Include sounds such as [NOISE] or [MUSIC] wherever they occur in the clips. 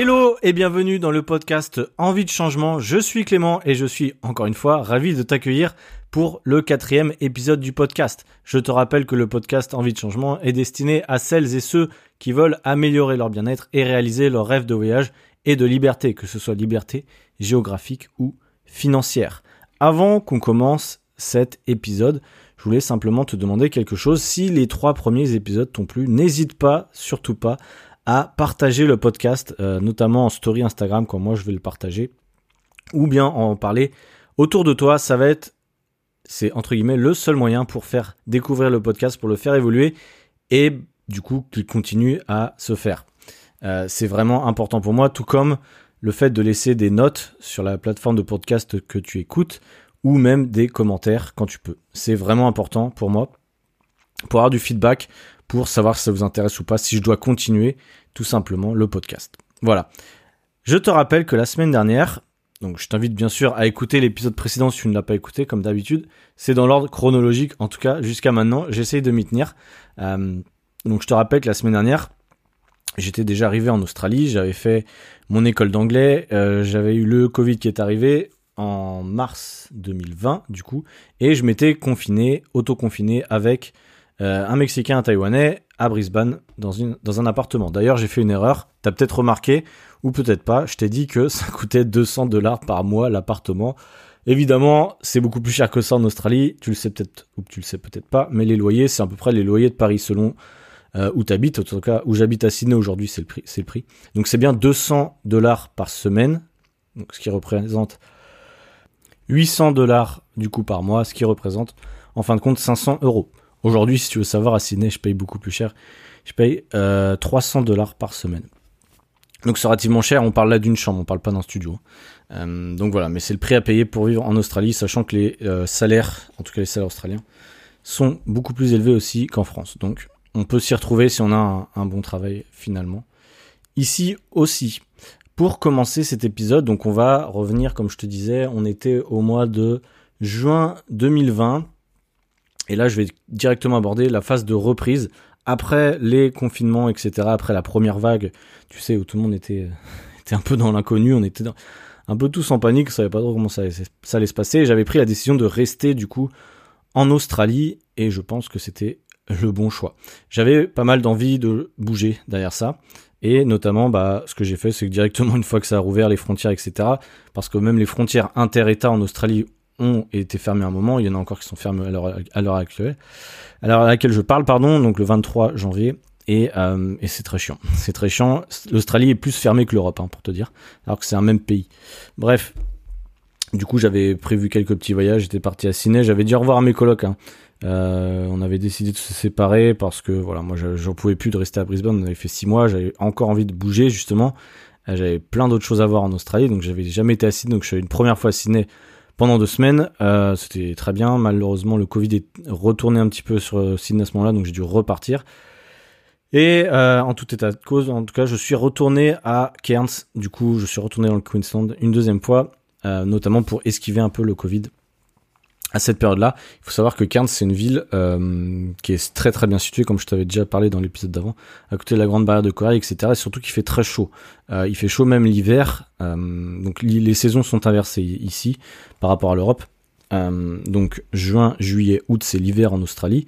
Hello et bienvenue dans le podcast Envie de changement. Je suis Clément et je suis encore une fois ravi de t'accueillir pour le quatrième épisode du podcast. Je te rappelle que le podcast Envie de changement est destiné à celles et ceux qui veulent améliorer leur bien-être et réaliser leur rêve de voyage et de liberté, que ce soit liberté géographique ou financière. Avant qu'on commence cet épisode, je voulais simplement te demander quelque chose. Si les trois premiers épisodes t'ont plu, n'hésite pas, surtout pas, à partager le podcast, euh, notamment en story Instagram quand moi je vais le partager, ou bien en parler autour de toi. Ça va être, c'est entre guillemets le seul moyen pour faire découvrir le podcast, pour le faire évoluer et du coup qu'il continue à se faire. Euh, c'est vraiment important pour moi, tout comme le fait de laisser des notes sur la plateforme de podcast que tu écoutes ou même des commentaires quand tu peux. C'est vraiment important pour moi pour avoir du feedback, pour savoir si ça vous intéresse ou pas, si je dois continuer tout simplement le podcast. Voilà. Je te rappelle que la semaine dernière, donc je t'invite bien sûr à écouter l'épisode précédent si tu ne l'as pas écouté comme d'habitude. C'est dans l'ordre chronologique, en tout cas jusqu'à maintenant, j'essaye de m'y tenir. Euh, donc je te rappelle que la semaine dernière, j'étais déjà arrivé en Australie, j'avais fait mon école d'anglais, euh, j'avais eu le Covid qui est arrivé en mars 2020 du coup, et je m'étais confiné, auto-confiné avec euh, un Mexicain, un Taïwanais, à Brisbane, dans, un appartement. D'ailleurs, j'ai fait une erreur, t'as peut-être remarqué, ou peut-être pas, je t'ai dit que [LAUGHS] ça coûtait 200 dollars par mois l'appartement. Évidemment, c'est beaucoup plus cher que ça en Australie, tu le sais peut-être, ou tu le sais peut-être pas, mais les loyers, c'est à peu près les loyers de Paris selon euh, où tu en tout cas où j'habite à Sydney aujourd'hui, c'est le prix. Donc c'est bien 200 dollars par semaine, ce qui représente 800 dollars du coup par mois, ce qui représente en fin de compte 500 euros. Aujourd'hui, si tu veux savoir, à Sydney, je paye beaucoup plus cher. Je paye euh, 300 dollars par semaine. Donc c'est relativement cher, on parle là d'une chambre, on parle pas d'un studio. Euh, donc voilà, mais c'est le prix à payer pour vivre en Australie, sachant que les euh, salaires, en tout cas les salaires australiens, sont beaucoup plus élevés aussi qu'en France. Donc on peut s'y retrouver si on a un, un, bon travail finalement. Ici aussi. Pour commencer cet épisode, donc on va revenir, comme je te disais, on était au mois de juin 2020 et là, je vais directement aborder la phase de reprise après les confinements, etc. Après la première vague, tu sais, où tout le monde était, [LAUGHS] était un peu dans l'inconnu, on était un peu tous en panique, on savait pas trop comment ça, ça allait se passer. J'avais pris la décision de rester du coup en Australie et je pense que c'était le bon choix. J'avais pas mal d'envie de bouger derrière ça. Et notamment, bah, ce que j'ai fait, c'est que directement, [LAUGHS] une fois que ça a rouvert les frontières, etc., parce que même les frontières inter-États en Australie ont été fermés un moment, il y en a encore qui sont fermés à l'heure actuelle, à l'heure à laquelle je parle, pardon, donc le 23 janvier, et, euh, et c'est très chiant. C'est très chiant. L'Australie est plus fermée que l'Europe, hein, pour te dire, alors que c'est un même pays. Bref, du coup, j'avais prévu quelques petits voyages, j'étais parti à Sydney, j'avais dit au revoir à mes colocs. Hein. Euh, on avait décidé de se séparer parce que voilà, moi j'en pouvais plus de rester à Brisbane. On avait fait six mois, j'avais encore envie de bouger justement. Euh, j'avais plein d'autres choses à voir en Australie, donc j'avais jamais été à Sydney, donc je suis une première fois à Sydney pendant deux semaines. Euh, C'était très bien. Malheureusement, le Covid est retourné un petit peu sur euh, Sydney à ce moment-là, donc j'ai dû repartir. Et euh, en tout état de cause, en tout cas, je suis retourné à Cairns. Du coup, je suis retourné dans le Queensland une deuxième fois, notamment pour esquiver un peu le Covid à cette période-là. Il faut savoir que Cairns, c'est une ville euh, qui est très très bien située, comme je t'avais déjà parlé dans l'épisode d'avant, à côté de la Grande Barrière de Corail, etc. Et surtout qu'il fait très chaud. Euh, il fait chaud même l'hiver. Euh, donc les saisons sont inversées ici par rapport à l'Europe. Donc juin, juillet, août, c'est l'hiver en Australie.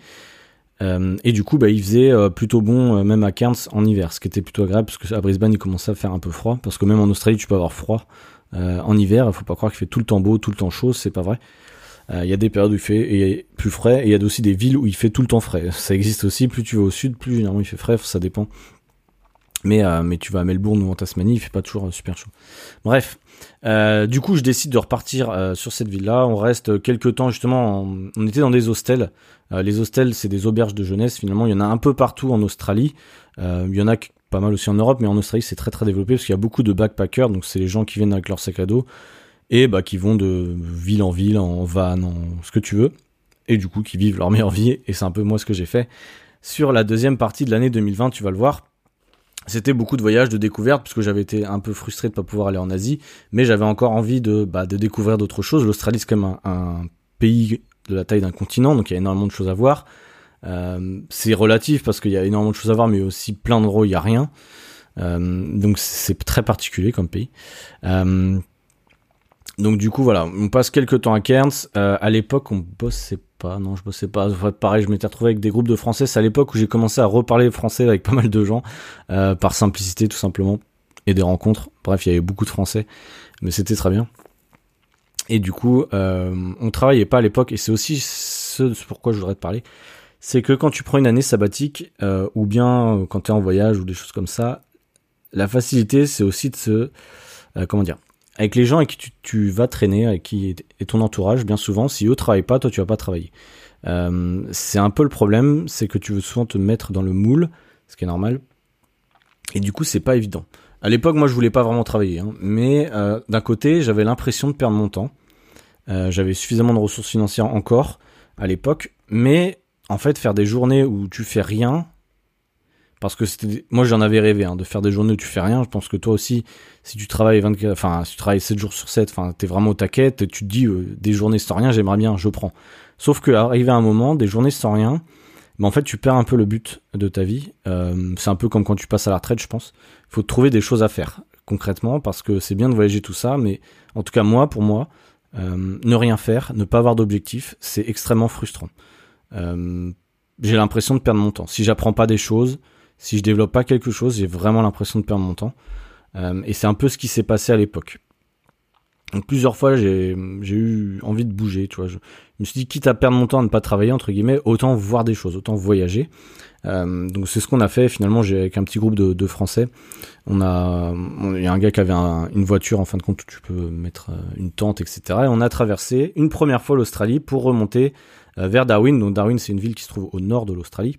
Et du coup, bah, il faisait plutôt bon même à Cairns en hiver, ce qui était plutôt agréable parce que à Brisbane il commençait à faire un peu froid. Parce que même en Australie, tu peux avoir froid en hiver. Il faut pas croire qu'il fait tout le temps beau, tout le temps chaud, c'est pas vrai. Euh, il y a des périodes où il fait plus frais et il y a aussi des villes où il fait tout le temps frais. Ça existe aussi. Plus tu vas au sud, plus généralement il fait frais. Ça dépend. Mais, euh, tu vas à Melbourne ou en Tasmanie, il fait pas toujours euh, super chaud. Bref, du coup, je décide de repartir sur cette ville-là. On reste quelques temps justement. On était dans des hostels. Les hostels, c'est des auberges de jeunesse. Finalement, il y en a un peu partout en Australie. il y en a pas mal aussi en Europe, mais en Australie, c'est très très développé parce qu'il y a beaucoup de backpackers. Donc, c'est les gens qui viennent avec leur sac à dos et bah, qui vont de ville en ville, en van, en ce que tu veux, et du coup qui vivent leur meilleure vie, et c'est un peu moi ce que j'ai fait. Sur la deuxième partie de l'année 2020, tu vas le voir, c'était beaucoup de voyages, de découvertes, parce que j'avais été un peu frustré de pas pouvoir aller en Asie, mais j'avais encore envie de, bah, de découvrir d'autres choses. L'Australie, c'est même un, un, pays de la taille d'un continent, donc il y a énormément de choses à voir. Euh, c'est relatif parce qu'il y a énormément de choses à voir, mais aussi plein d'endroits où il y a rien. donc c'est très particulier comme pays. Donc du coup voilà, on passe quelques temps à Cairns. à l'époque, on bossait pas, non, je bossais pas. pareil, je m'étais retrouvé avec des groupes de français. C'est à l'époque où j'ai commencé à reparler français avec pas mal de gens, par simplicité tout simplement, et des rencontres. Bref, il y avait beaucoup de français, mais c'était très bien. Et du coup, euh, on travaillait pas à l'époque, et c'est aussi ce pourquoi je voudrais te parler. C'est que quand tu prends une année sabbatique, euh, ou bien euh, quand tu es en voyage ou des choses comme ça, la facilité, c'est aussi de se... Euh, comment dire Avec les gens avec qui tu, vas traîner, avec qui ton entourage, bien souvent, si eux travaillent pas, toi tu vas pas travailler. Euh, c'est un peu le problème, c'est que tu veux souvent te mettre dans le moule, ce qui est normal. Et du coup, c'est pas évident. À l'époque, moi, je voulais pas vraiment travailler, hein, mais euh, d'un côté, j'avais l'impression de perdre mon temps. Euh, j'avais suffisamment de ressources financières encore à l'époque, mais en fait faire des journées où tu fais rien, parce que c'était, moi j'en avais rêvé hein, de faire des journées où tu fais rien. Je pense que toi aussi, si tu travailles 24, enfin si tu travailles 7 jours sur 7, enfin t'es vraiment au taquet, tu te dis euh, des journées sans rien, j'aimerais bien, je prends. Sauf que arrivé à un moment, des journées sans rien, mais en fait tu perds un peu le but de ta vie. Euh, c'est un peu comme quand tu passes à la retraite, je pense. Il faut trouver des choses à faire concrètement parce que c'est bien de voyager tout ça, mais en tout cas moi, pour moi, euh, ne rien faire, ne pas avoir d'objectif, c'est extrêmement frustrant. Euh, j'ai l'impression de perdre mon temps. Si j'apprends pas des choses, si je développe pas quelque chose, j'ai vraiment l'impression de perdre mon temps. Euh, et c'est un peu ce qui s'est passé à l'époque. Donc plusieurs fois, j'ai eu envie de bouger, tu vois. Je, me suis dit, quitte à perdre mon temps à ne pas travailler, entre guillemets, autant voir des choses, autant voyager. Euh, donc c'est ce qu'on a fait finalement. J'ai avec un petit groupe de, de Français. On a, il y a un gars qui avait une voiture en fin de compte où tu peux mettre euh, une tente, etc. Et on a traversé une première fois l'Australie pour remonter vers Darwin. Donc Darwin, c'est une ville qui se trouve au nord de l'Australie.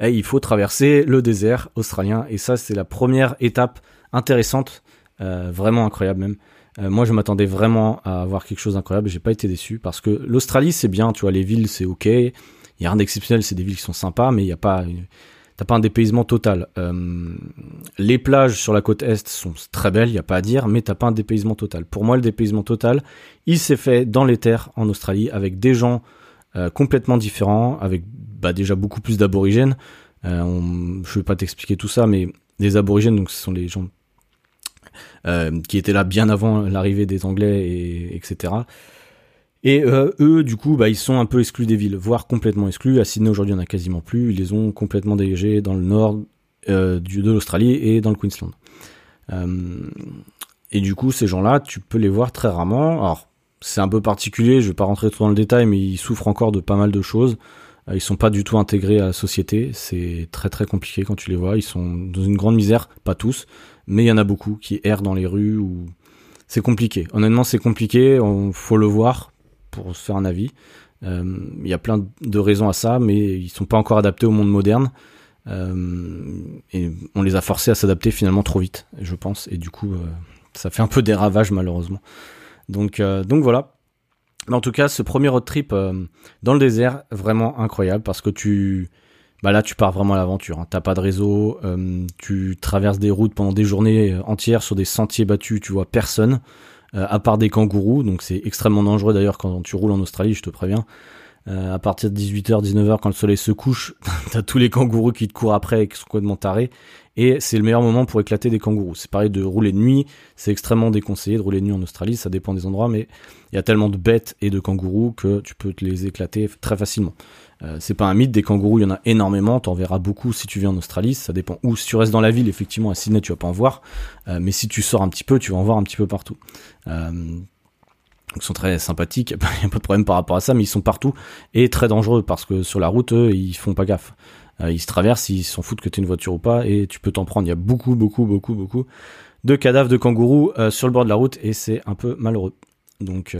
Et il faut traverser le désert australien. Et ça, c'est la première étape intéressante, euh, vraiment incroyable même. Euh, moi, je m'attendais vraiment à avoir quelque chose d'incroyable. J'ai pas été déçu parce que l'Australie, c'est bien. Tu vois, les villes, c'est ok. Il y a rien d'exceptionnel, c'est des villes qui sont sympas, mais il y a pas, t'as pas un dépaysement total. Euh, les plages sur la côte est sont très belles, il y a pas à dire, mais t'as pas un dépaysement total. Pour moi, le dépaysement total, il s'est fait dans les terres en Australie avec des gens complètement différents, avec bah, déjà beaucoup plus d'aborigènes. Euh, je vais pas t'expliquer tout ça, mais les aborigènes, donc ce sont les gens euh, qui étaient là bien avant l'arrivée des Anglais et etc. Et euh, eux, du coup, bah, ils sont un peu exclus des villes, voire complètement exclus. À Sydney, aujourd'hui, il n'y en a quasiment plus. Ils les ont complètement dégagés dans le nord de l'Australie et dans le Queensland. Et du coup, ces gens-là, tu peux les voir très rarement. Alors, c'est un peu particulier, je vais pas rentrer trop dans le détail, mais ils souffrent encore de pas mal de choses. Euh, ils sont pas du tout intégrés à la société. C'est très très compliqué quand tu les vois. Ils sont dans une grande misère, pas tous, mais il y en a beaucoup qui errent dans les rues ou c'est compliqué. Honnêtement, c'est compliqué. On faut le voir pour se faire un avis. Euh, il y a plein de raisons à ça, mais ils sont pas encore adaptés au monde moderne. Euh, et on les a forcés à s'adapter finalement trop vite, je pense. Et du coup, ça fait un peu des ravages malheureusement. Donc voilà. Mais en tout cas, ce premier road trip dans le désert, vraiment incroyable parce que tu, bah là, tu pars vraiment à l'aventure. Hein. T'as pas de réseau, tu traverses des routes pendant des journées entières sur des sentiers battus, tu vois personne. Euh, à part des kangourous, donc c'est extrêmement dangereux d'ailleurs quand tu roules en Australie, je te préviens. Euh, à partir de 18h, 19h, quand le soleil se couche, [LAUGHS] t'as tous les kangourous qui te courent après et qui sont complètement tarés. Et c'est le meilleur moment pour éclater des kangourous. C'est pareil de rouler de nuit, c'est extrêmement déconseillé de rouler de nuit en Australie, ça dépend des endroits, mais il y a tellement de bêtes et de kangourous que tu peux te les éclater très facilement. Euh, c'est pas un mythe, des kangourous, il y en a énormément, t'en verras beaucoup si tu viens en Australie, ça dépend où. Si tu restes dans la ville, effectivement, à Sydney, tu vas pas en voir, euh, mais si tu sors un petit peu, tu vas en voir un petit peu partout. Ils sont très sympathiques, [LAUGHS] il n'y a pas de problème par rapport à ça, mais ils sont partout et très dangereux parce que sur la route, eux, ils font pas gaffe. ils se traversent, ils s'en foutent que tu une voiture ou pas et tu peux t'en prendre. Il y a beaucoup, beaucoup, beaucoup, beaucoup de cadavres de kangourous sur le bord de la route et c'est un peu malheureux. Donc,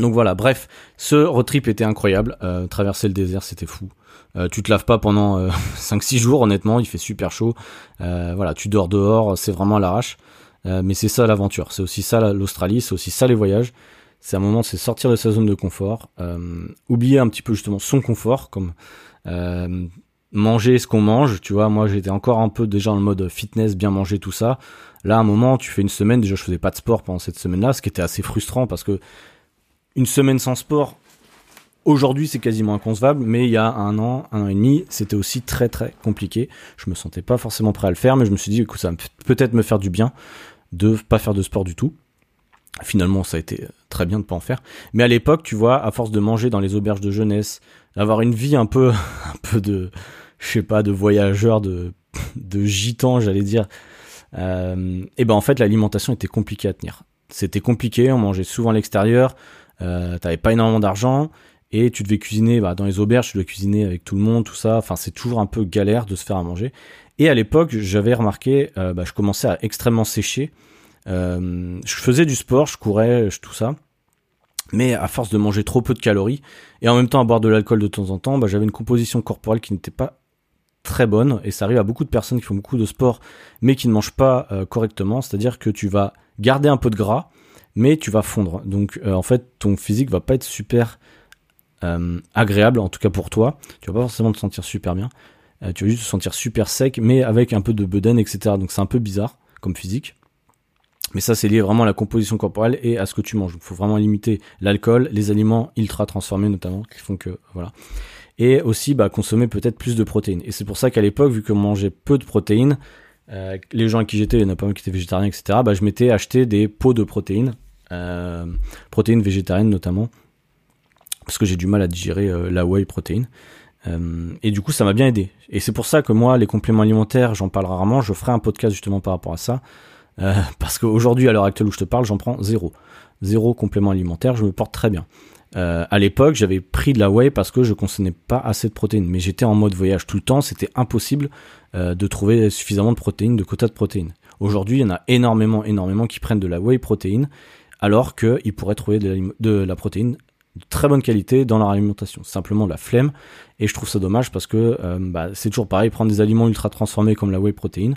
donc voilà, bref, ce road trip était incroyable. Euh, traverser le désert, c'était fou. Euh, tu te laves pas pendant euh, [LAUGHS] 5-6 jours, honnêtement, il fait super chaud. Euh, voilà, tu dors dehors, c'est vraiment à l'arrache. Euh, mais c'est ça l'aventure, c'est aussi ça l'Australie, c'est aussi ça les voyages. C'est un moment, c'est sortir de sa zone de confort, oublier un petit peu justement son confort, comme manger ce qu'on mange. Tu vois, moi j'étais encore un peu déjà dans le mode fitness, bien manger tout ça. Là, à un moment, tu fais une semaine, déjà je faisais pas de sport pendant cette semaine-là, ce qui était assez frustrant parce que une semaine sans sport, Aujourd'hui, c'est quasiment inconcevable, mais il y a un an, un an et demi, c'était aussi très très compliqué. Je me sentais pas forcément prêt à le faire, mais je me suis dit, écoute, ça va peut-être me faire du bien de pas faire de sport du tout. Finalement, ça a été très bien de pas en faire. Mais à l'époque, tu vois, à force de manger dans les auberges de jeunesse, d'avoir une vie un peu, [LAUGHS] un peu de, je sais pas, de voyageur, de, de gitan, j'allais dire. Euh, et ben en fait, l'alimentation était compliquée à tenir. C'était compliqué, on mangeait souvent à l'extérieur, euh, t'avais pas énormément d'argent et tu devais cuisiner bah, dans les auberges, tu devais cuisiner avec tout le monde, tout ça. Enfin, c'est toujours un peu galère de se faire à manger. Et à l'époque, j'avais remarqué, euh, bah, je commençais à extrêmement sécher. Euh, je faisais du sport, je courais, tout ça. Mais à force de manger trop peu de calories et en même temps à boire de l'alcool de temps en temps, bah, j'avais une composition corporelle qui n'était pas très bonne. Et ça arrive à beaucoup de personnes qui font beaucoup de sport mais qui ne mangent pas euh, correctement. C'est-à-dire que tu vas garder un peu de gras, mais tu vas fondre. Donc en fait, ton physique va pas être super euh, agréable, en tout cas pour toi. Tu vas pas forcément te sentir super bien. Euh, tu vas juste te sentir super sec, mais avec un peu de bedaine, etc. Donc c'est un peu bizarre comme physique. Mais ça, c'est lié vraiment à la composition corporelle et à ce que tu manges. Il faut vraiment limiter l'alcool, les aliments ultra transformés notamment, qui font que voilà. Et aussi, bah, consommer peut-être plus de protéines. Et c'est pour ça qu'à l'époque, vu que mangeait peu de protéines, euh, les gens à qui j'étais, il y en a pas mal qui étaient végétariens, etc. Bah, je m'étais acheté des pots de protéines, euh, protéines végétariennes notamment, parce que j'ai du mal à digérer euh, la whey protéine. Euh, et du coup, ça m'a bien aidé. Et c'est pour ça que moi, les compléments alimentaires, j'en parle rarement. Je ferai un podcast justement par rapport à ça. Euh, [LAUGHS] parce qu'aujourd'hui, à l'heure actuelle où je te parle, j'en prends zéro. Zéro complément alimentaire, je me porte très bien. À l'époque, j'avais pris de la whey parce que je consommais pas assez de protéines. Mais j'étais en mode voyage tout le temps, c'était impossible de trouver suffisamment de protéines, de quotas de protéines. Aujourd'hui, il y en a énormément, énormément qui prennent de la whey protéine, alors qu'ils pourraient trouver de la protéine très bonne qualité dans leur alimentation. Simplement la flemme. Et je trouve ça dommage parce que euh, bah, c'est toujours pareil, prendre des aliments ultra transformés comme la whey protéine.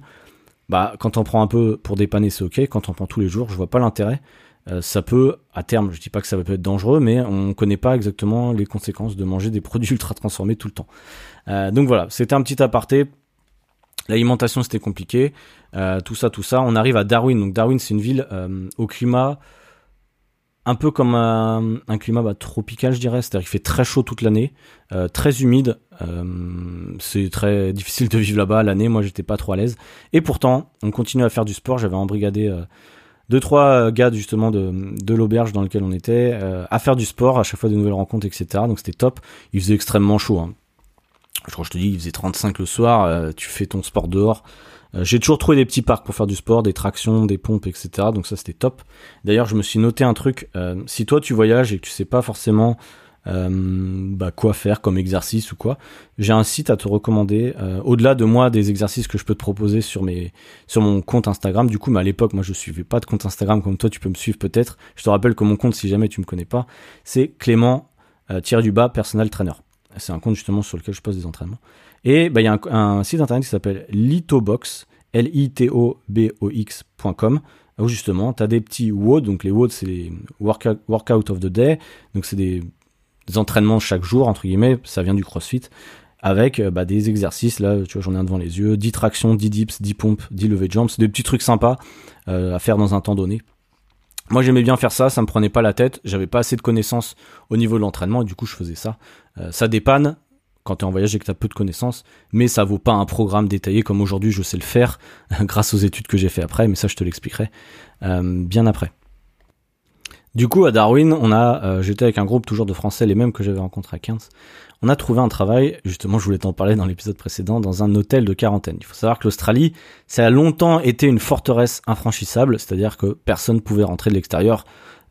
Bah, quand on prend un peu pour dépanner, c'est ok. Quand on prend tous les jours, je vois pas l'intérêt. Euh, ça peut, à terme, je dis pas que ça peut être dangereux, mais on connaît pas exactement les conséquences de manger des [LAUGHS] produits ultra transformés tout le temps. Euh, donc voilà, c'était un petit aparté. L'alimentation c'était compliqué, tout ça, tout ça. On arrive à Darwin. Donc Darwin c'est une ville au climat un peu comme un, un climat bah, tropical, je dirais. C'est-à-dire qu'il fait très chaud toute l'année, euh, très humide. Euh, c'est très difficile de vivre là-bas l'année. Moi, j'étais pas trop à l'aise. Et pourtant, on continue à faire du sport. J'avais embrigadé euh, deux trois gars justement de, de l'auberge dans lequel on était euh, à faire du sport à chaque fois de nouvelles rencontres, etc. Donc c'était top. Il faisait extrêmement chaud. Hein. Je crois que je te dis, il faisait 35 le soir. Euh, tu fais ton sport dehors. Euh, j'ai toujours trouvé des petits parcs pour faire du sport, des tractions, des pompes, etc. Donc ça c'était top. D'ailleurs je me suis noté un truc. Euh, si toi tu voyages et que tu sais pas forcément euh, bah, quoi faire comme exercice ou quoi, j'ai un site à te recommander. Au-delà de moi des exercices que je peux te proposer sur mes sur mon compte Instagram. Du coup, mais à l'époque moi je suivais pas de compte Instagram comme toi tu peux me suivre peut-être. Je te rappelle que mon compte si jamais tu me connais pas, c'est Clément tiré du bas personal trainer. C'est un compte justement sur lequel je poste des entraînements. Et bah, il y a un, site internet qui s'appelle Litobox, L-I-T-O-B-O-X.com, où justement, tu as des petits WOD, donc les WOD, c'est les workout, of the day, donc c'est des, entraînements chaque jour, entre guillemets, ça vient du CrossFit, avec euh, bah, des exercices, là, tu vois, j'en ai un devant les yeux, 10 tractions, 10 dips, 10 pompes, 10 levées de jambes, c'est des petits trucs sympas euh, à faire dans un temps donné. Moi j'aimais bien faire ça, ça me prenait pas la tête, j'avais pas assez de connaissances au niveau de l'entraînement et du coup je faisais ça. Euh, ça dépanne, quand tu es en voyage et que tu as peu de connaissances, mais ça vaut pas un programme détaillé comme aujourd'hui je sais le faire [LAUGHS] grâce aux études que j'ai fait après, mais ça je te l'expliquerai euh, bien après. Du coup, à Darwin, on a, euh, j'étais avec un groupe toujours de Français, les mêmes que j'avais rencontrés à 15. On a trouvé un travail, justement, je voulais t'en parler dans l'épisode précédent, dans un hôtel de quarantaine. Il faut savoir que l'Australie, ça a longtemps été une forteresse infranchissable, c'est-à-dire que personne pouvait rentrer de l'extérieur.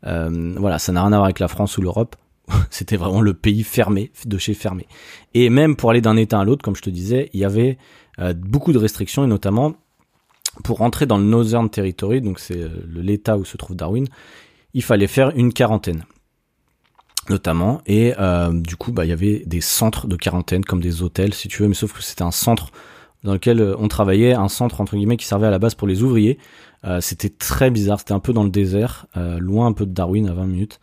Euh, voilà, ça n'a rien à voir avec la France ou l'Europe. [LAUGHS] C'était vraiment le pays fermé, de chez fermé. Et même pour aller d'un état à l'autre, comme je te disais, il y avait euh, beaucoup de restrictions, et notamment pour rentrer dans le Northern Territory, donc c'est euh, l'état où se trouve Darwin, il fallait faire une quarantaine notamment. Et euh, du coup bah il y avait des centres de quarantaine comme des hôtels si tu veux mais sauf que c'était un centre dans lequel on travaillait un centre entre guillemets qui servait à la base pour les ouvriers. C'était très bizarre c'était un peu dans le désert loin un peu de Darwin à 20 minutes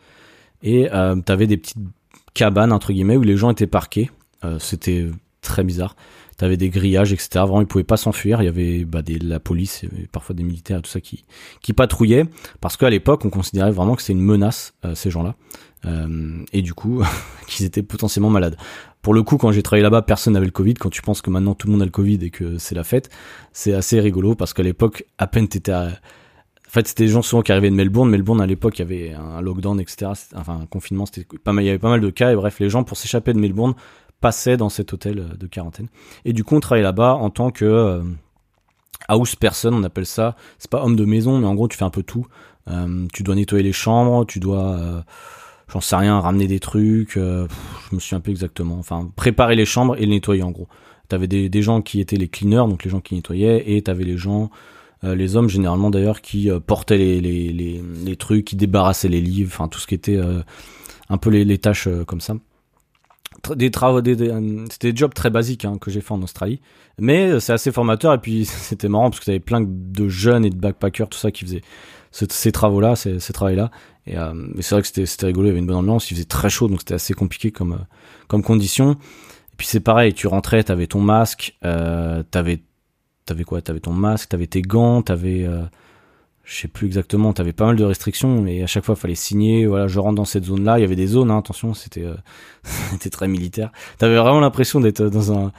et euh, t'avais des petites cabanes entre guillemets où les gens étaient parqués. Euh, c'était très bizarre. T'avais des grillages, etc. Vraiment, ils pouvaient pas s'enfuir. Il y avait bah, des, la police, et parfois des militaires, tout ça qui, qui patrouillaient. Parce qu'à l'époque, on considérait vraiment que c'était une menace, euh, ces gens-là. Euh, et du coup, [LAUGHS] qu'ils étaient potentiellement malades. Pour le coup, quand j'ai travaillé là-bas, personne n'avait le Covid. Quand tu penses que maintenant tout le monde a le Covid et que c'est la fête, c'est assez rigolo parce qu'à l'époque, à peine t'étais à... En fait, c'était des gens souvent qui arrivaient de Melbourne. Melbourne, à l'époque, il y avait un lockdown, etc. Enfin, un confinement, pas mal, il y avait pas mal de cas. Et bref, les gens, pour s'échapper de Melbourne, passaient dans cet hôtel euh, de quarantaine. Et du coup, on travaillait là-bas en tant que euh, house person, on appelle ça. C'est pas homme de maison, mais en gros, tu fais un peu tout. Euh, tu dois nettoyer les chambres, tu dois, euh, j'en sais rien, ramener des trucs. je me un peu exactement. Enfin, préparer les chambres et les nettoyer en gros. T'avais des gens qui étaient les cleaners, donc les gens qui nettoyaient, et t'avais les gens les hommes généralement d'ailleurs qui portaient les, les, les, trucs, qui débarrassaient les livres, enfin tout ce qui était un peu les, tâches comme ça des travaux, c'était des jobs très basiques hein, que j'ai fait en Australie, mais euh, c'est assez formateur et puis [LAUGHS] c'était marrant parce que t'avais plein de jeunes et de backpackers tout ça qui faisaient ces travaux-là, ces, ces travaux-là. Et euh, c'est vrai que c'était, c'était rigolo, il y avait une bonne ambiance, il faisait très chaud donc c'était assez compliqué comme euh, comme condition. Et puis c'est pareil, tu rentrais, t'avais ton masque, euh, t'avais t'avais quoi, t'avais ton masque, t'avais tes gants, t'avais euh, je sais plus exactement, t'avais pas mal de restrictions et à chaque fois fallait signer, voilà, je rentre dans cette zone-là, il y avait des zones, hein, attention, c'était euh, [LAUGHS] c'était très militaire. T'avais vraiment l'impression d'être dans un, un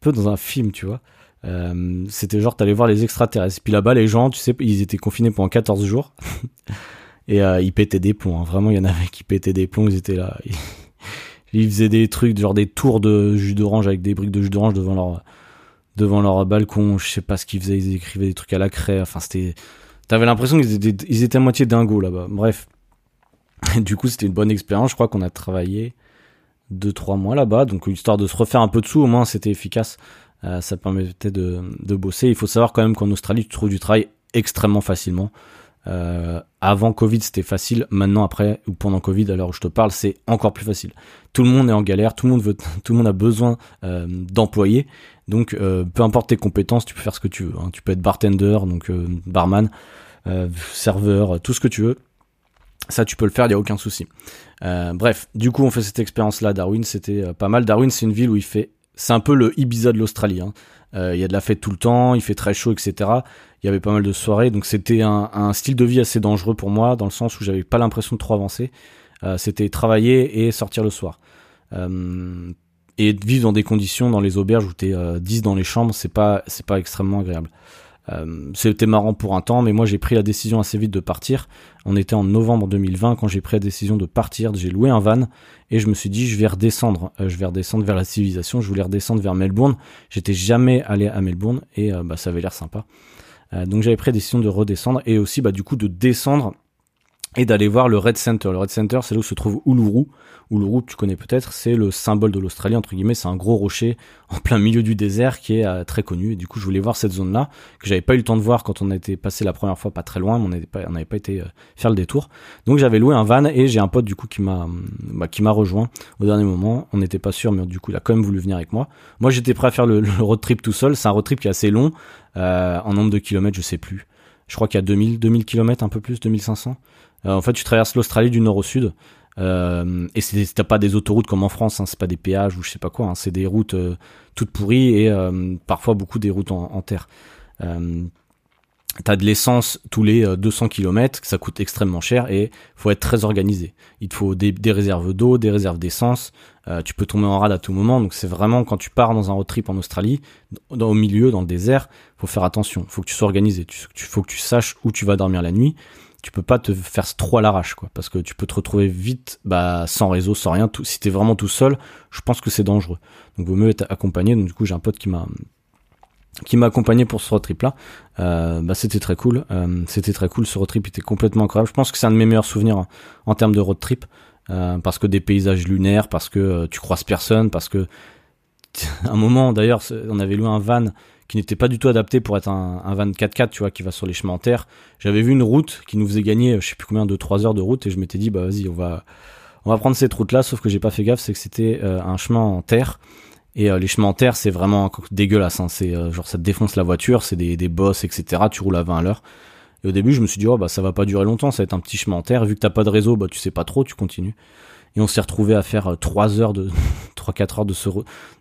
peu dans un film, tu vois. Euh, c'était genre t'allais voir les extraterrestres. Puis là-bas, les gens, tu sais, ils étaient confinés pendant 14 jours [LAUGHS] et euh, ils pétaient des plombs. Hein. Vraiment, il y en avait qui pétaient des plombs. Ils étaient là, [LAUGHS] ils, faisaient des trucs, genre des tours de jus d'orange avec des briques de jus d'orange devant leur devant leur balcon. Je sais pas ce qu'ils faisaient. Ils écrivaient des trucs à la craie. Enfin, c'était T'avais l'impression qu'ils étaient, ils étaient à moitié dingos là-bas. Bref. [LAUGHS] du coup, c'était une bonne expérience. Je crois qu'on a travaillé deux, trois mois là-bas. Donc, histoire de se refaire un peu de sous, au moins, c'était efficace. Euh, ça permettait de, de bosser. Il faut savoir quand même qu'en Australie, tu trouves du travail extrêmement facilement. Euh, avant Covid, c'était facile. Maintenant, après ou pendant Covid, à l'heure où je te parle, c'est encore plus facile. Tout le monde est en galère, tout le monde [LAUGHS] a besoin euh, d'employés. Donc, euh, peu importe tes compétences, tu peux faire ce que tu veux. Hein. Tu peux être bartender, donc barman, serveur, tout ce que tu veux. Ça, tu peux le faire, il y a aucun souci. bref, du coup, on fait cette expérience-là. Darwin, c'était pas mal. Darwin, c'est une ville où il fait, c'est un peu le Ibiza de l'Australie. Hein. Il y a de la fête tout le temps, il fait très chaud, etc. Il y avait pas mal de soirées, donc c'était un, style de vie assez dangereux pour moi, dans le sens où j'avais pas l'impression de trop avancer. c'était travailler et sortir le soir. Euh, et vivre dans des conditions dans les auberges où t'es euh, 10 dans les chambres, c'est pas c'est pas extrêmement agréable. Euh, c'était marrant pour un temps, mais moi j'ai pris la décision assez vite de partir. On était en novembre 2020 quand j'ai pris la décision de partir. J'ai loué un van et je me suis dit je vais redescendre, euh, je vais redescendre vers la civilisation. Je voulais redescendre vers Melbourne. J'étais jamais allé à Melbourne et euh, bah ça avait l'air sympa. Euh, donc j'avais pris la décision de redescendre et aussi bah du coup de descendre et d'aller voir le Red Center. Le Red Center, c'est là où se trouve Uluru. Uluru, tu connais peut-être, c'est le symbole de l'Australie, entre guillemets, c'est un gros rocher [LAUGHS] en plein milieu du désert qui est euh, très connu. Et du coup, je voulais voir cette zone-là, que j'avais pas eu le temps de voir quand on été passé la première fois, pas très loin, mais on n'avait pas, pas été euh, faire le détour. Donc j'avais loué un van et j'ai un pote du coup qui m'a bah, qui m'a rejoint au dernier moment. On n'était pas sûr, mais du coup, il a quand même voulu venir avec moi. Moi, j'étais prêt à faire le, le, [LAUGHS] road trip tout seul. C'est un road trip qui est assez long, euh, en nombre de kilomètres, je sais plus. Je crois qu'il y a 2000, 2000 kilomètres, un peu plus, 2500. Euh, en fait, tu traverses l'Australie du nord au sud. Euh, et t'as pas des autoroutes comme en France, hein, c'est pas des péages ou je sais pas quoi, hein, c'est des routes euh, toutes pourries et euh, parfois beaucoup des routes en, terre. T'as de l'essence tous les 200 km, ça coûte extrêmement cher et faut être très organisé. Il te faut des, réserves d'eau, des réserves d'essence. Tu peux tomber en rade à tout moment, donc c'est vraiment quand tu pars dans un road trip en Australie, au milieu, dans le désert, faut faire attention. Faut que tu sois organisé. Tu faut que tu saches où tu vas dormir la nuit tu peux pas te faire trop à l'arrache quoi parce que tu peux te retrouver vite bah sans réseau sans rien. Tout, si t'es vraiment tout seul je pense que c'est dangereux. Donc vaut mieux être accompagné. Donc du coup j'ai un pote qui m'a qui m'a accompagné pour ce road trip là. Euh, bah c'était très cool. Euh, c'était très cool. Ce road trip était complètement incroyable. Je pense que c'est un de mes meilleurs souvenirs en, en termes de road trip. Euh, parce que des paysages lunaires parce que tu croises personne parce que [LAUGHS] un moment d'ailleurs on avait loué un van qui n'était pas du tout adapté pour être un, un van 4x4, tu vois, qui va sur les chemins en terre. J'avais vu une route qui nous faisait gagner, je sais plus combien de 3 heures de route, et je m'étais dit, bah vas-y, on va, on va prendre cette route-là, sauf que j'ai pas fait gaffe, c'est que c'était euh, un chemin en terre. Et euh, les chemins en terre, c'est vraiment dégueulasse. Hein. C'est euh, genre ça te défonce la voiture, c'est des, des bosses, etc. Tu roules à 20 à l'heure. Et au début, je me suis dit, oh bah ça va pas durer longtemps, ça va être un petit chemin en terre. Vu que t'as pas de réseau, bah tu sais pas trop, tu continues. Et on s'est retrouvé à faire 3 heures de [LAUGHS] 3-4 heures de ce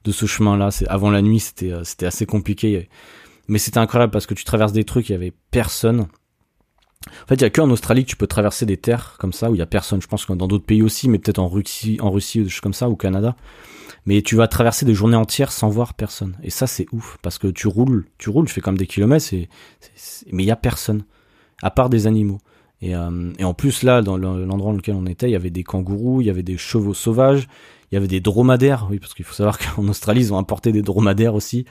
de ce chemin-là. C'est avant la nuit, c'était c'était assez compliqué. Mais c'était incroyable parce que tu traverses des trucs, il y avait personne. En fait, il y a que en Australie que tu peux traverser des terres comme ça où il y a personne. Je pense que dans d'autres pays aussi, mais peut-être en Russie, en Russie ou des choses comme ça, ou au Canada. Mais tu vas traverser des journées entières sans voir personne. Et ça, c'est ouf parce que tu roules, tu roules, tu fais comme des kilomètres, mais il y a personne à part des animaux. Et, euh, et en plus là, dans l'endroit dans lequel on était, il y avait des kangourous, il y avait des chevaux sauvages, il y avait des dromadaires, oui, parce qu'il faut savoir [LAUGHS] qu'en Australie, ils ont importé des dromadaires aussi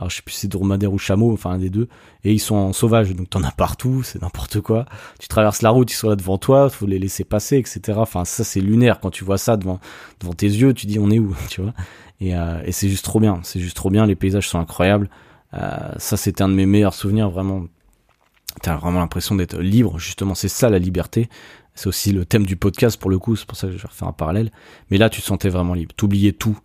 alors je sais plus si c'est dromadaire ou chameau, enfin un des deux, et ils sont en sauvage, donc t'en as partout, [LAUGHS] c'est n'importe quoi. Tu traverses la route, ils sont là devant toi, faut les laisser passer, etc. Enfin ça c'est lunaire quand tu vois ça devant devant tes yeux, tu dis on est où, [LAUGHS] tu vois. Et, euh, et c'est juste trop bien, c'est juste trop bien, les paysages sont incroyables. Euh, ça c'était un de mes meilleurs souvenirs, vraiment. T'as vraiment l'impression d'être libre, justement c'est ça la liberté. C'est aussi le thème du podcast pour le coup, c'est pour ça que je vais refaire un parallèle. Mais là tu te sentais vraiment libre, t'oubliais tout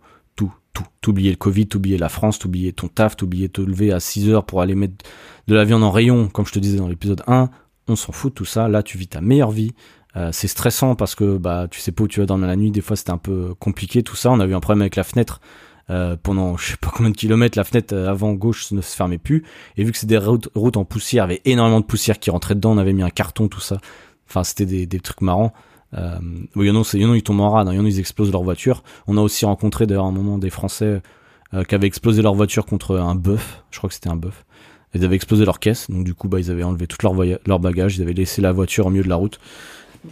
tout. T'oubliais le Covid, t'oubliais la France, t'oubliais ton taf, t'oubliais te lever à 6 heures pour aller mettre de la viande en rayon, comme je te disais dans l'épisode 1. On s'en fout de tout ça. Là, tu vis ta meilleure vie. Euh, c'est stressant parce que bah tu sais pas où tu vas dormir la nuit. Des fois, c'était un peu compliqué tout ça. On a eu un problème avec la fenêtre. Euh, pendant je sais pas combien de kilomètres, la fenêtre euh, avant gauche ne se fermait plus. Et vu que c'est des routes, en poussière, il y avait énormément de poussière qui rentrait dedans. On avait mis un carton, tout ça. Enfin, c'était des, des trucs marrants. Euh, il y en a, ils tombent en rade, hein. il y en a, ils explosent leur voiture. On a aussi rencontré d'ailleurs un moment des Français euh, qui avaient explosé leur voiture contre un bœuf. Je crois que c'était un bœuf. Ils avaient explosé leur caisse, donc du coup, bah, ils avaient enlevé tout leur, leur bagage, ils avaient laissé la voiture au milieu de la route.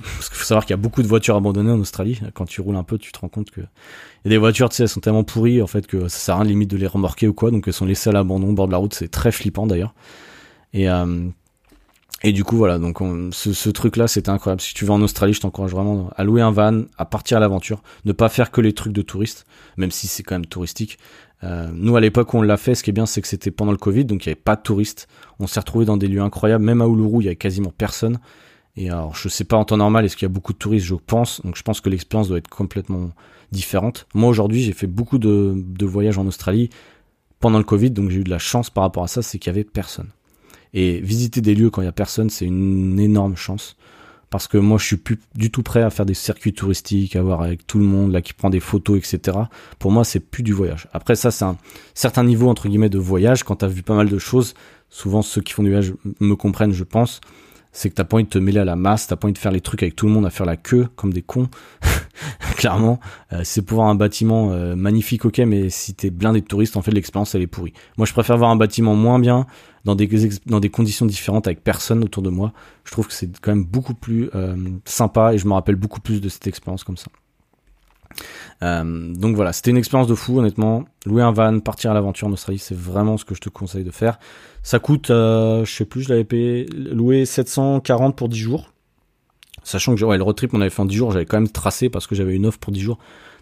Parce qu'il faut savoir qu'il y a beaucoup de voitures abandonnées en Australie. Quand tu roules un peu, tu te rends compte que il y a des voitures, tu sais, elles sont tellement pourries en fait que ça sert à rien limite de les remorquer ou quoi. Donc elles sont laissées à l'abandon au bord de la route. C'est très flippant d'ailleurs. Et euh, du coup, voilà, donc ce, ce truc-là, c'était incroyable. Si tu vas en Australie, je t'encourage vraiment à louer un van, à partir à l'aventure, ne pas faire que les trucs de touristes, même si c'est quand même touristique. Euh, nous, à l'époque on l'a fait, ce qui est bien, c'est que c'était pendant le Covid, donc il n'y avait pas de touristes. On s'est retrouvé dans des lieux incroyables, même à Uluru, il y avait quasiment personne. Et alors, je sais pas en temps normal, est-ce qu'il y a beaucoup de touristes, je pense. Donc je pense que l'expérience doit être complètement différente. Moi, aujourd'hui, j'ai fait beaucoup de, voyages en Australie pendant le Covid, donc j'ai eu de la chance par rapport à ça, c'est qu'il y avait personne. Et visiter des lieux quand il y a personne, c'est une énorme chance. Parce que moi, je suis plus du tout prêt à faire des circuits touristiques, à voir avec tout le monde, là, qui prend des photos, etc. Pour moi, c'est plus du voyage. Après, ça, c'est un certain niveau, entre guillemets, de voyage. Quand t'as vu pas mal de choses, souvent, ceux qui font du voyage me comprennent, je pense. C'est que t'as pas envie de te mêler à la masse, t'as pas envie de faire les trucs avec tout le monde, à faire la queue, comme des cons. [LAUGHS] Clairement, euh, c'est pour voir un bâtiment euh, magnifique, ok, mais si t'es blindé de touristes, en fait, l'expérience, elle est pourrie. Moi, je préfère voir un bâtiment moins bien, dans des, dans des conditions différentes avec personne autour de moi. Je trouve que c'est quand même beaucoup plus euh, sympa et je me rappelle beaucoup plus de cette expérience comme ça. Euh, donc voilà, c'était une expérience de fou honnêtement. Louer un van, partir à l'aventure en Australie, c'est vraiment ce que je te conseille de faire. Ça coûte, euh, je sais plus, je l'avais payé, loué 740 pour 10 jours. Sachant que ouais, le road trip on avait fait en 10 jours, j'avais quand même tracé parce que j'avais une offre pour 10 jours.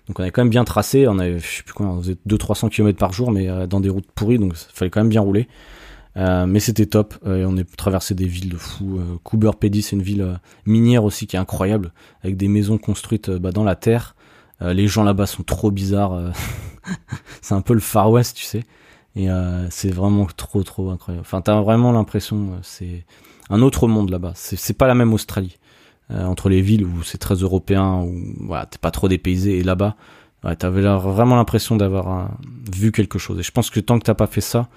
Donc on avait quand même bien tracé, on avait, je sais plus quoi, on faisait 200-300 km par jour, mais euh, dans des routes pourries, donc il fallait quand même bien rouler. Mais c'était top. Euh, on est traversé des villes de. Euh, Cooper Pedy, c'est une ville minière aussi qui est incroyable, avec des maisons construites bah, dans la terre. Les gens là-bas sont trop bizarres. [LAUGHS] c'est un peu le Far West, tu sais. Et c'est vraiment trop, trop incroyable. Enfin, t'as vraiment l'impression, c'est un autre monde là-bas. C'est pas la même Australie. entre les villes où c'est très européen, où voilà, t'es pas trop dépaysé, et là-bas, t'avais vraiment l'impression d'avoir vu quelque chose. Et je pense que tant que t'as pas fait ça,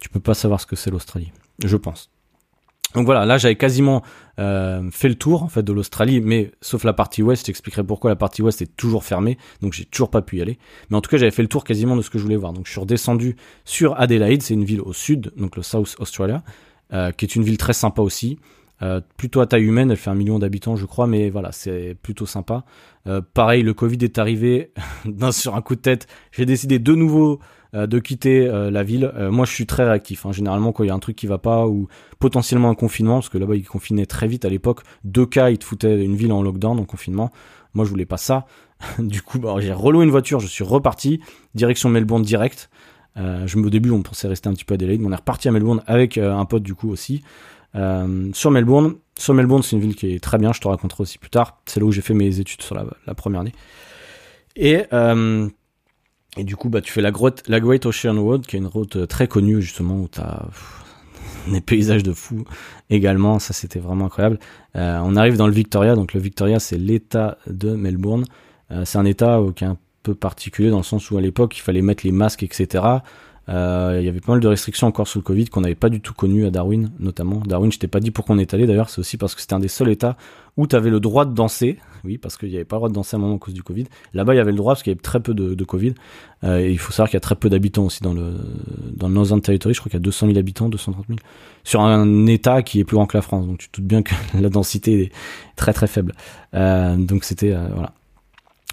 tu peux pas savoir ce que c'est l'Australie, je pense. Donc voilà, là j'avais quasiment euh, fait le tour en fait de l'Australie, mais sauf la partie ouest, je t'expliquerai pourquoi la partie ouest est toujours fermée, donc j'ai toujours pas pu y aller. Mais en tout cas j'avais fait le tour quasiment de ce que je voulais voir. Donc je suis redescendu sur Adelaide, c'est une ville au sud, donc le South Australia, euh, qui est une ville très sympa aussi. Euh, plutôt à taille humaine, elle fait un million d'habitants je crois, mais voilà, c'est plutôt sympa. Pareil, le Covid est arrivé [LAUGHS] sur un coup de tête. J'ai décidé de nouveau de quitter euh, la ville. Euh, moi, je suis très réactif. Hein. Généralement, quand il y a un truc qui va pas ou potentiellement un confinement, parce que là-bas, ils confinaient très vite à l'époque. Deux cas, ils te foutaient une ville en lockdown, en confinement. Moi, je voulais pas ça. [LAUGHS] du coup, bah, j'ai reloué une voiture, je suis reparti direction Melbourne direct. je, au début, on pensait rester un petit peu à Adelaide, mais on est reparti à Melbourne avec un pote du coup aussi. sur Melbourne, sur Melbourne, c'est une ville qui est très bien. Je te raconterai aussi plus tard. C'est là où j'ai fait mes études sur la première année. Et et du coup, bah, tu fais la, grotte, la Great Ocean Road, qui est une route euh, très connue, justement, où tu as [LAUGHS] des paysages de fou également. Ça, c'était vraiment incroyable. Euh, on arrive dans le Victoria. Donc, le Victoria, c'est l'état de Melbourne. c'est un État qui est un peu particulier dans le sens où à l'époque il fallait mettre les masques, etc. Euh, il y avait pas mal de restrictions encore sous le Covid qu'on n'avait pas du tout connu à Darwin, notamment. Darwin, je t'ai pas dit pourquoi on est allé d'ailleurs, c'est aussi parce que c'était un des seuls États où tu avais le droit de danser. [LAUGHS] Oui, parce qu'il n'y avait pas le droit de danser à un moment à cause du Covid. Là-bas, il y avait le droit parce qu'il y avait très peu de, de Covid. Euh, et il faut savoir qu'il y a très peu d'habitants aussi dans le, dans le Northern Territory. Je crois qu'il y a 200 000 habitants, 230 000. Sur un État qui est plus grand que la France. Donc tu te doutes bien que [LAUGHS] la densité est très très faible. Euh, donc c'était, euh, voilà.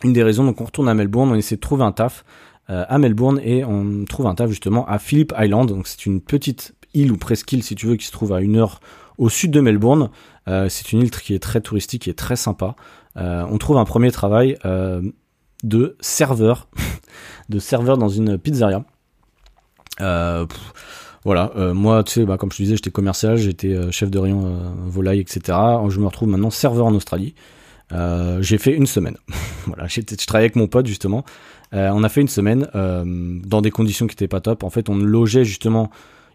Une des raisons, donc on retourne à Melbourne, on essaie de trouver un taf. Euh, à Melbourne et on trouve un taf justement à Phillip Island. Donc c'est une petite île ou presqu'île si tu veux qui se trouve à une heure au sud de Melbourne. Euh, c'est une île qui est très touristique et très sympa. Euh, on trouve un premier travail de serveur, [LAUGHS] de serveur dans une pizzeria. voilà, moi, tu sais, bah, comme je te disais, j'étais commercial, j'étais chef de rayon volaille, etc. Je me retrouve maintenant serveur en Australie. j'ai fait une semaine. [LAUGHS] voilà, je travaillais avec mon pote justement. Euh, on a fait une semaine euh, dans des conditions qui étaient pas top. En fait, on logeait justement.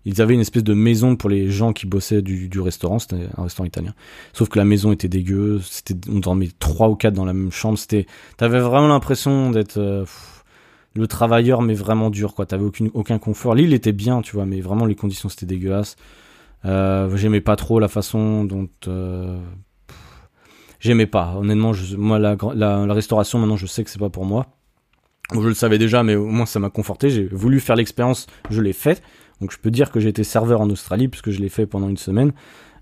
Ils avaient une espèce de maison pour les gens qui bossaient du, restaurant. C'était un restaurant italien. Sauf que la maison était dégueu. C'était, on dormait trois ou quatre dans la même chambre. C'était, t'avais vraiment l'impression d'être euh, le travailleur, mais vraiment dur. Quoi, t'avais aucun confort. L'île était bien, tu vois, mais vraiment les conditions c'était dégueulasse. j'aimais pas trop la façon dont j'aimais pas. Honnêtement, moi la, la, restauration maintenant, je sais que c'est pas pour moi je le savais déjà, mais au moins ça m'a conforté. J'ai voulu faire l'expérience, je l'ai fait. Donc je peux dire que j'ai été serveur en Australie puisque je l'ai fait pendant une semaine.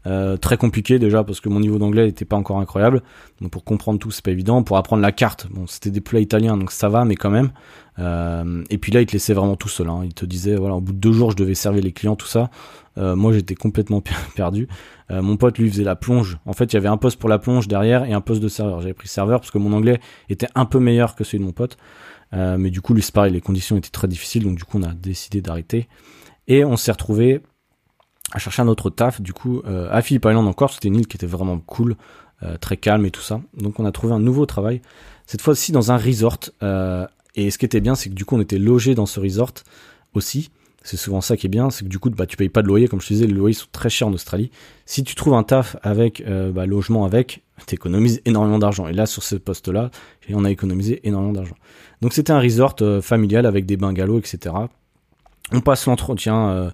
Euh, très compliqué déjà parce que mon niveau d'anglais n'était pas encore incroyable. Donc pour comprendre tout, c'est pas évident. Pour apprendre la carte, bon, c'était des plats italiens, donc ça va, mais quand même. Euh, et puis là, il te laissait vraiment tout seul. Hein. Il te disait, voilà, au bout de deux jours, je devais servir les clients, tout ça. Euh, moi, j'étais complètement [LAUGHS] perdu. Euh, mon pote, lui, faisait la plonge. En fait, il y avait un poste pour la plonge derrière et un poste de serveur. J'avais pris serveur parce que mon anglais était un peu meilleur que celui de mon pote. Euh, mais du coup, lui, c'est pareil, les conditions étaient très difficiles, donc du coup, on a décidé d'arrêter. Et on s'est retrouvé à chercher un autre taf, du coup, euh, à Phillip Island encore, c'était une île qui était vraiment cool, euh, très calme et tout ça. Donc on a trouvé un nouveau travail, cette fois-ci dans un resort. et ce qui était bien, c'est que du coup, on était logé dans ce resort aussi. C'est souvent ça qui est bien, c'est que du coup, bah, tu payes pas de loyer, comme je te disais, les loyers sont très chers en Australie. Si tu trouves un taf avec bah, logement avec, [LAUGHS] t'économises énormément d'argent. Et là, sur ce poste-là, on a économisé énormément d'argent. Donc c'était un resort euh, familial avec des bungalows, etc. On passe l'entretien euh,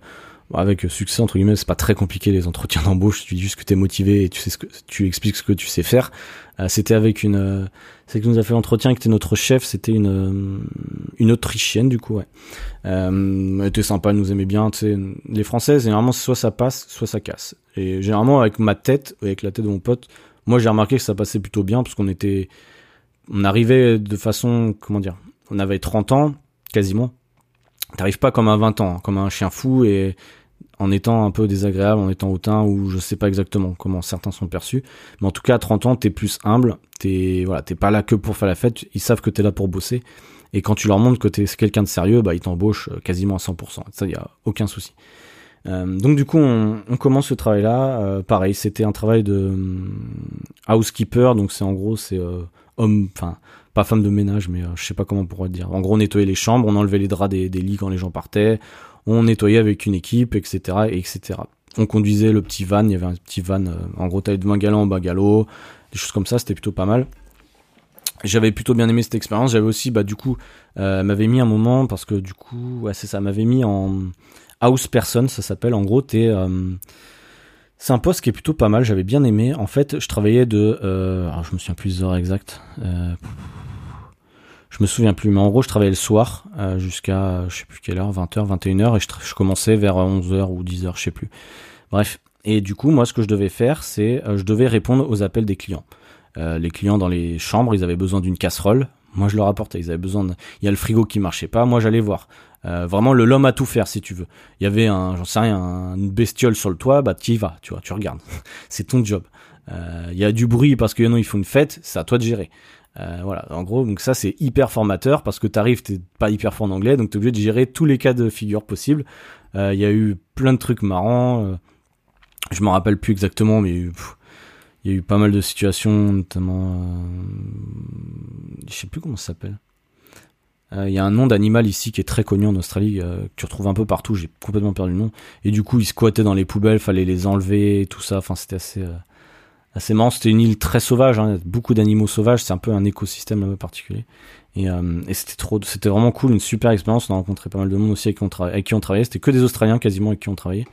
avec succès entre guillemets. C'est pas très compliqué les entretiens d'embauche. Tu dis juste que motivé et tu sais ce que tu expliques ce que tu sais faire. Euh, c'était avec une, c'est que nous a fait l'entretien, qui était notre chef. C'était une une Autrichienne du coup. Ouais. elle était sympa, elle nous aimait bien. Tu sais, les Françaises généralement soit ça passe, soit ça casse. Et généralement avec ma tête, avec la tête de mon pote, moi j'ai remarqué que ça passait plutôt bien parce qu'on était on arrivait de façon, comment dire, on avait 30 ans, quasiment. T'arrives pas comme un 20 ans, hein, comme un chien fou et en étant un peu désagréable, en étant hautain ou je sais pas exactement comment certains sont perçus. Mais en tout cas, à 30 ans, t'es plus humble, t'es, voilà, t'es pas là que pour faire la fête, ils savent que t'es là pour bosser. Et quand tu leur montres que t'es quelqu'un de sérieux, bah, ils t'embauchent euh, quasiment à 100%. Ça, y a aucun souci. Euh, donc du coup, on, commence ce travail-là. Euh, pareil, c'était un travail de housekeeper, donc c'est en gros, c'est homme, enfin pas femme de ménage, mais je sais pas comment on pourrait dire. En gros, on nettoyait les chambres, on enlevait les draps des, lits quand les gens partaient, on nettoyait avec une équipe, etc., etc. On conduisait le petit van, il y avait un petit van, euh, en gros taille de bungalow en bungalow, des choses comme ça, c'était plutôt pas mal. J'avais plutôt bien aimé cette expérience. J'avais aussi, bah du coup, euh, m'avait mis un moment parce que du coup, c'est ça, m'avait mis en house person, ça s'appelle. En gros, euh, c'est un poste qui est plutôt pas mal, j'avais bien aimé. En fait, je travaillais de... Alors je me souviens plus des heures exactes. Euh, je me souviens plus, mais en gros, je travaillais le soir euh, jusqu'à, je sais plus quelle heure, 20h, 21h, et je, je commençais vers 11h ou 10h, je sais plus. Bref. Et du coup, moi, ce que je devais faire, c'est, euh, je devais répondre aux appels des clients. Euh, les clients dans les chambres, ils avaient besoin d'une casserole. Moi, je leur apportais. Ils avaient besoin de... Il y a le frigo qui marchait pas. Moi, j'allais voir. Euh, vraiment le l'homme à tout faire si tu veux. Il y avait un, j'en sais rien, une bestiole sur le toit, bah tu y vas, tu vois, tu regardes. [LAUGHS] c'est ton job. Euh, il y a du bruit parce que non, ils font une fête, c'est à toi de gérer. Euh, voilà, en gros, donc ça c'est hyper formateur parce que t'arrives, t'es pas hyper fort en anglais, donc t'es obligé de gérer tous les cas de figure possibles. Il y a eu plein de trucs marrants. je m'en rappelle plus exactement, mais il y a eu pas mal de situations, notamment, je sais plus comment ça s'appelle. Euh, il y a un nom d'animal ici qui est très connu en Australie, euh, que tu retrouves un peu partout, j'ai complètement perdu le nom. Et du coup, ils squattaient dans les poubelles, fallait les enlever, tout ça. Enfin, c'était assez, euh, assez marrant. C'était une île très sauvage, hein, beaucoup d'animaux sauvages. C'est un peu un écosystème peu particulier. Et, et c'était trop, c'était vraiment cool, une super expérience. On a rencontré pas mal de monde aussi avec qui on, avec qui on travaillait. C'était que des Australiens quasiment avec qui on travaillait.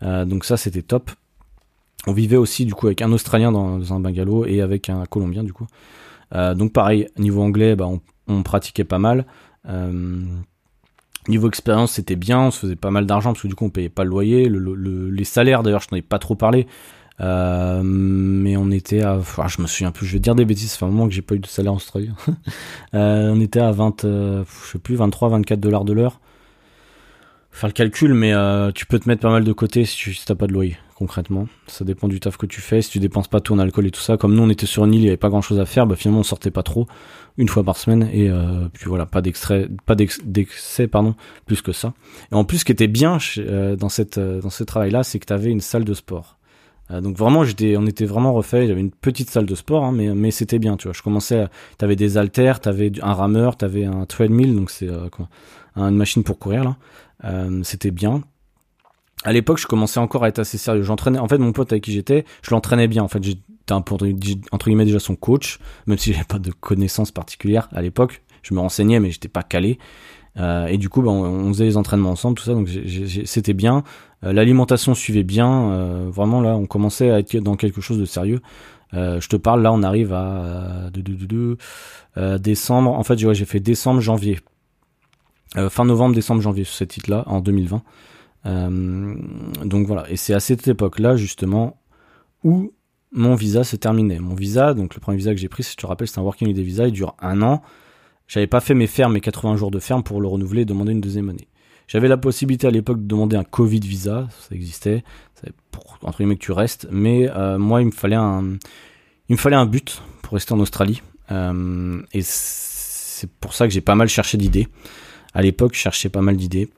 donc ça, c'était top. On vivait aussi du coup avec un Australien dans, un bungalow et avec un Colombien du coup. Euh, donc pareil, niveau anglais, bah, on, pratiquait pas mal. Euh, niveau expérience, c'était bien, on se faisait pas mal d'argent parce que du coup on payait pas le loyer, les salaires d'ailleurs, je n'en ai pas trop parlé. Euh, mais on était à, je me souviens plus, je vais dire des bêtises, ça fait un moment que j'ai pas eu de salaire en Australie. [LAUGHS] on était à 20, je sais plus, 23, 24 dollars de l'heure. Faire le calcul, mais tu peux te mettre pas mal de côté si tu si t'as pas de loyer concrètement. Ça dépend du taf que tu fais. Si tu dépenses pas tout en alcool et tout ça, comme nous on était sur une île, il y avait pas grand chose à faire, bah finalement on sortait pas trop, une fois par semaine et euh, puis voilà, pas d'extrait, pas d'excès pardon, plus que ça. Et en plus, ce qui était bien euh, dans cette euh, dans ce travail-là, c'est que tu avais une salle de sport. Donc vraiment, j'étais, on était vraiment refait. J'avais une petite salle de sport, hein, mais mais c'était bien, tu vois. Je commençais, à, t'avais des haltères, t'avais un rameur, t'avais un treadmill, donc c'est quoi, une machine pour courir là. c'était bien à l'époque, je commençais encore à être assez sérieux. J'entraînais, en fait, mon pote avec qui j'étais, je l'entraînais bien. En fait, j'étais entre guillemets, déjà son coach, même si [LAUGHS] j'avais pas de connaissances particulières à l'époque. Je me renseignais, mais j'étais pas calé. Euh, et du coup, ben, on, faisait les entraînements ensemble, tout ça, donc c'était bien. Euh, l'alimentation suivait bien. Euh, vraiment, là, on commençait à être dans quelque chose de sérieux. je te parle, là, on arrive à décembre. En fait, j'ai fait décembre, janvier. fin novembre, décembre, janvier sur ce titre-là, en 2020. Euh, donc voilà, et c'est à cette époque-là justement où mon visa se terminait. Mon visa, donc le premier visa que j'ai pris, si je te rappelle, c'est un working holiday visa, il dure un an. J'avais pas fait mes fermes, mes 80 jours de ferme pour le renouveler et demander une deuxième année. J'avais la possibilité à l'époque de demander un Covid visa, ça existait, pour entre guillemets que tu restes, mais euh, moi il me fallait un, il me fallait un but pour rester en Australie, euh, et c'est pour ça que j'ai pas mal cherché d'idées. À l'époque, je cherchais pas mal d'idées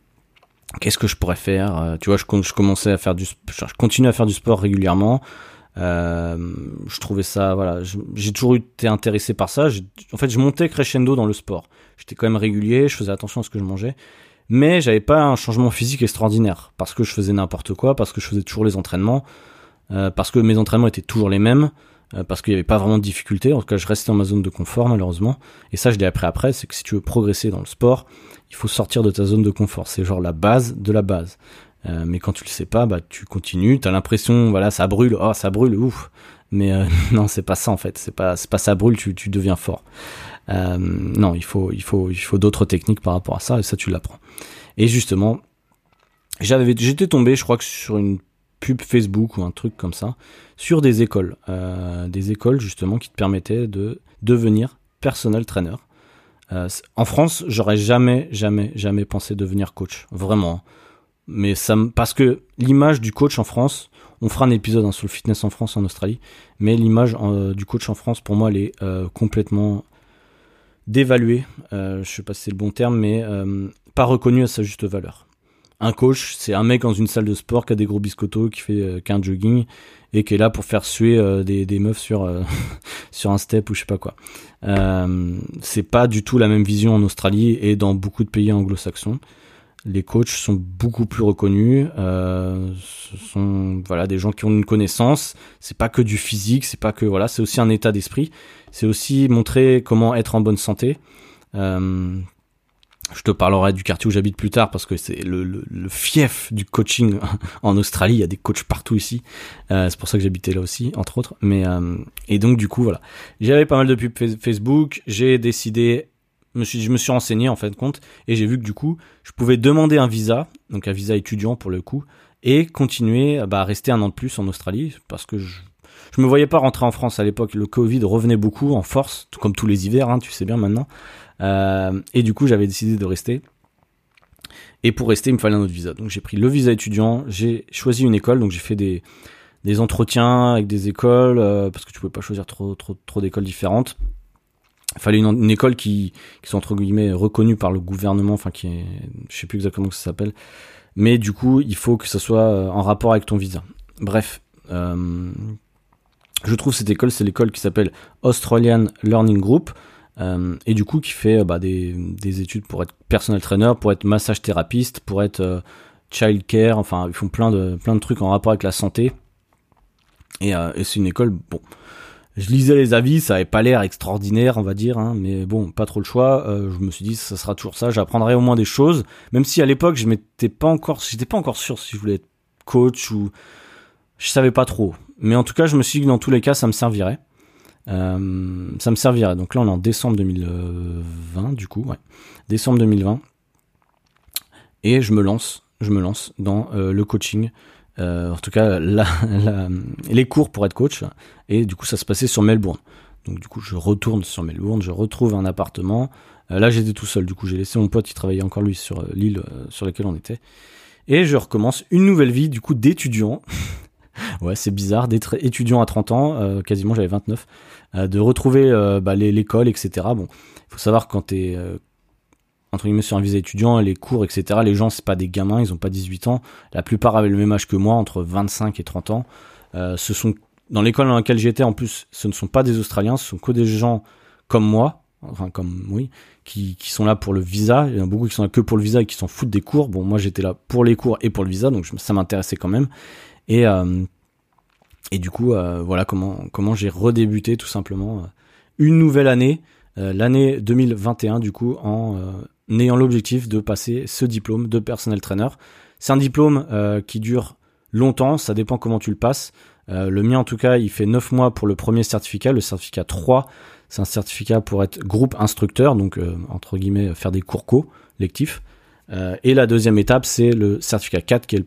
qu'est-ce que je pourrais faire euh, Tu vois, je, commençais à faire du, je continue à faire du sport régulièrement. Je trouvais ça, voilà, j'ai toujours été intéressé par ça. En fait, je montais crescendo dans le sport. J'étais quand même régulier, je faisais attention à ce que je mangeais, mais j'avais pas un changement physique extraordinaire parce que je faisais n'importe quoi, parce que je faisais toujours les entraînements, euh, parce que mes entraînements étaient toujours les mêmes, euh, parce qu'il n'y avait pas vraiment de difficulté. En tout cas, je restais dans ma zone de confort malheureusement. Et ça, je l'ai appris après, c'est que si tu veux progresser dans le sport, il faut sortir de ta zone de confort. C'est genre la base de la base. Euh, mais quand tu le sais pas, bah tu continues. T'as l'impression, voilà, ça brûle. Oh, ça brûle, ouf. Mais euh, [LAUGHS] non, c'est pas ça en fait. C'est pas, c'est pas ça brûle. Tu, tu deviens fort. Euh, non, il faut, il faut, il faut d'autres techniques par rapport à ça. Et ça, tu l'apprends. Et justement, j'avais, j'étais tombé, je crois que sur une pub Facebook ou un truc comme ça, sur des écoles, euh, des écoles justement qui te permettaient de devenir personnel trainer. Euh, en France, j'aurais jamais, jamais, jamais pensé devenir coach, vraiment. Mais ça, parce que l'image du coach en France, on fera un épisode hein, sur le fitness en France, en Australie, mais l'image du coach en France, pour moi, elle est euh, complètement dévaluée. je sais pas si c'est le bon terme, mais pas reconnue à sa juste valeur. Un coach, c'est un mec dans une salle de sport qui a des gros biscottos, qui fait qu'un jogging et qui est là pour faire suer des, des meufs [LAUGHS] sur un step ou je sais pas quoi. Euh, c'est pas du tout la même vision en Australie et dans beaucoup de pays anglo-saxons. Les coachs sont beaucoup plus reconnus. Euh, ce sont voilà des gens qui ont une connaissance. C'est pas que du physique, c'est pas que voilà, c'est aussi un état d'esprit. C'est aussi montrer comment être en bonne santé. Euh, je te parlerai du quartier où j'habite plus tard parce que c'est le, fief du coaching [LAUGHS] en Australie. Il y a des coachs partout ici. Euh, c'est pour ça que j'habitais là aussi, entre autres. Mais et donc du coup voilà, j'avais pas mal de pubs Facebook. J'ai décidé, je me suis renseigné en fin de compte et j'ai vu que du coup je pouvais demander un visa, donc un visa étudiant pour le coup, et continuer bah, à rester un an de plus en Australie parce que je je me voyais pas rentrer en France à l'époque. Le Covid revenait beaucoup en force, comme tous les hivers, hein, tu sais bien maintenant. Euh, et du coup, j'avais décidé de rester. Et pour rester, il me fallait un autre visa. Donc j'ai pris le visa étudiant, j'ai choisi une école, donc j'ai fait des, entretiens avec des écoles, euh, parce que tu pouvais pas choisir trop d'écoles différentes. Il fallait une, école qui, qui soit entre guillemets reconnue par le gouvernement, enfin qui est, je sais plus exactement comment ça s'appelle, mais du coup il faut que ça soit euh, en rapport avec ton visa. Bref, euh, je trouve cette école, c'est l'école qui s'appelle Australian Learning Group. Euh, et du coup qui fait bah, des, des, études pour être personal trainer, pour être massage thérapeute, pour être child care, enfin ils font plein de, plein de trucs en rapport avec la santé. Et, et c'est une école, bon, je lisais les avis, ça avait pas l'air extraordinaire, on va dire, hein, mais bon, pas trop le choix. Euh, je me suis dit, ça sera toujours ça. J'apprendrai au moins des choses, même si à l'époque, je m'étais pas encore, j'étais pas encore sûr si je voulais être coach ou je savais pas trop. Mais en tout cas, je me suis dit que dans tous les cas, ça me servirait. Euh, ça me servirait. Donc là, on est en décembre 2020, du coup, ouais, décembre 2020, et je me lance, je me lance dans euh, le coaching en tout cas [LAUGHS] les cours pour être coach. Et du coup, ça se passait sur Melbourne. Donc du coup, je retourne sur Melbourne, je retrouve un appartement. Euh, là, j'étais tout seul. Du coup, j'ai laissé mon pote qui travaillait encore lui sur euh, l'île sur laquelle on était. Et je recommence une nouvelle vie du coup d'étudiant. [LAUGHS] ouais, c'est bizarre d'être étudiant à 30 ans, quasiment j'avais 29, de retrouver bah, l'école, etc. Bon, il faut savoir quand t'es entre guillemets sur un visa étudiant, les cours, etc. Les gens, c'est pas des gamins, ils ont pas 18 ans. La plupart avaient le même âge que moi, entre 25 et 30 ans. Euh, ce sont dans l'école dans laquelle j'étais, en plus, ce ne sont pas des Australiens, ce sont que des gens comme moi, enfin comme oui, qui, qui sont là pour le visa. Il y en a beaucoup qui sont là que pour le visa et qui s'en foutent des cours. Bon, moi j'étais là pour les cours et pour le visa, donc ça m'intéressait quand même. Et euh, et du coup, euh, voilà comment comment j'ai redébuté tout simplement une nouvelle année, l'année 2021 du coup en n'ayant l'objectif de passer ce diplôme de personnel trainer. C'est un diplôme euh, qui dure longtemps, ça dépend comment tu le passes. Euh, le mien en tout cas, il fait 9 mois pour le premier certificat, le certificat 3, c'est un certificat pour être groupe instructeur, donc euh, entre guillemets faire des cours co lectifs. et la deuxième étape, c'est le certificat 4 qui est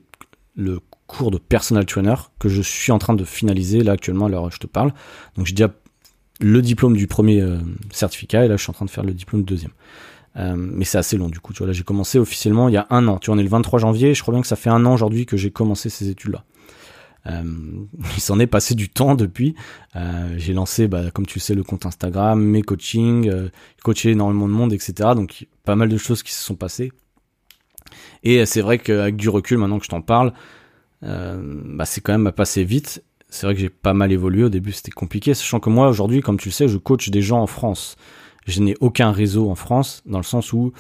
le, cours de personal trainer que je suis en train de finaliser là actuellement à l'heure où je te parle. Donc j'ai déjà le diplôme du premier certificat et là je suis en train de faire le diplôme du deuxième. Euh, mais c'est assez long du coup. Tu vois, là j'ai commencé officiellement il y a un an. Tu vois, on est le 23 janvier. Je crois bien que ça fait un an aujourd'hui que j'ai commencé ces études-là. Euh, il s'en est passé du temps depuis. Euh, j'ai lancé, bah, comme tu sais, le compte Instagram, mes coachings, coaché énormément de monde, etc. Donc pas mal de choses qui se sont passées. Et c'est vrai qu'avec du recul, maintenant que je t'en parle, bah, c'est quand même passé vite. C'est vrai que j'ai pas mal évolué. Au début, c'était compliqué, sachant que moi, aujourd'hui, comme tu le sais, je coach des gens en France je n'ai aucun réseau en France dans le sens où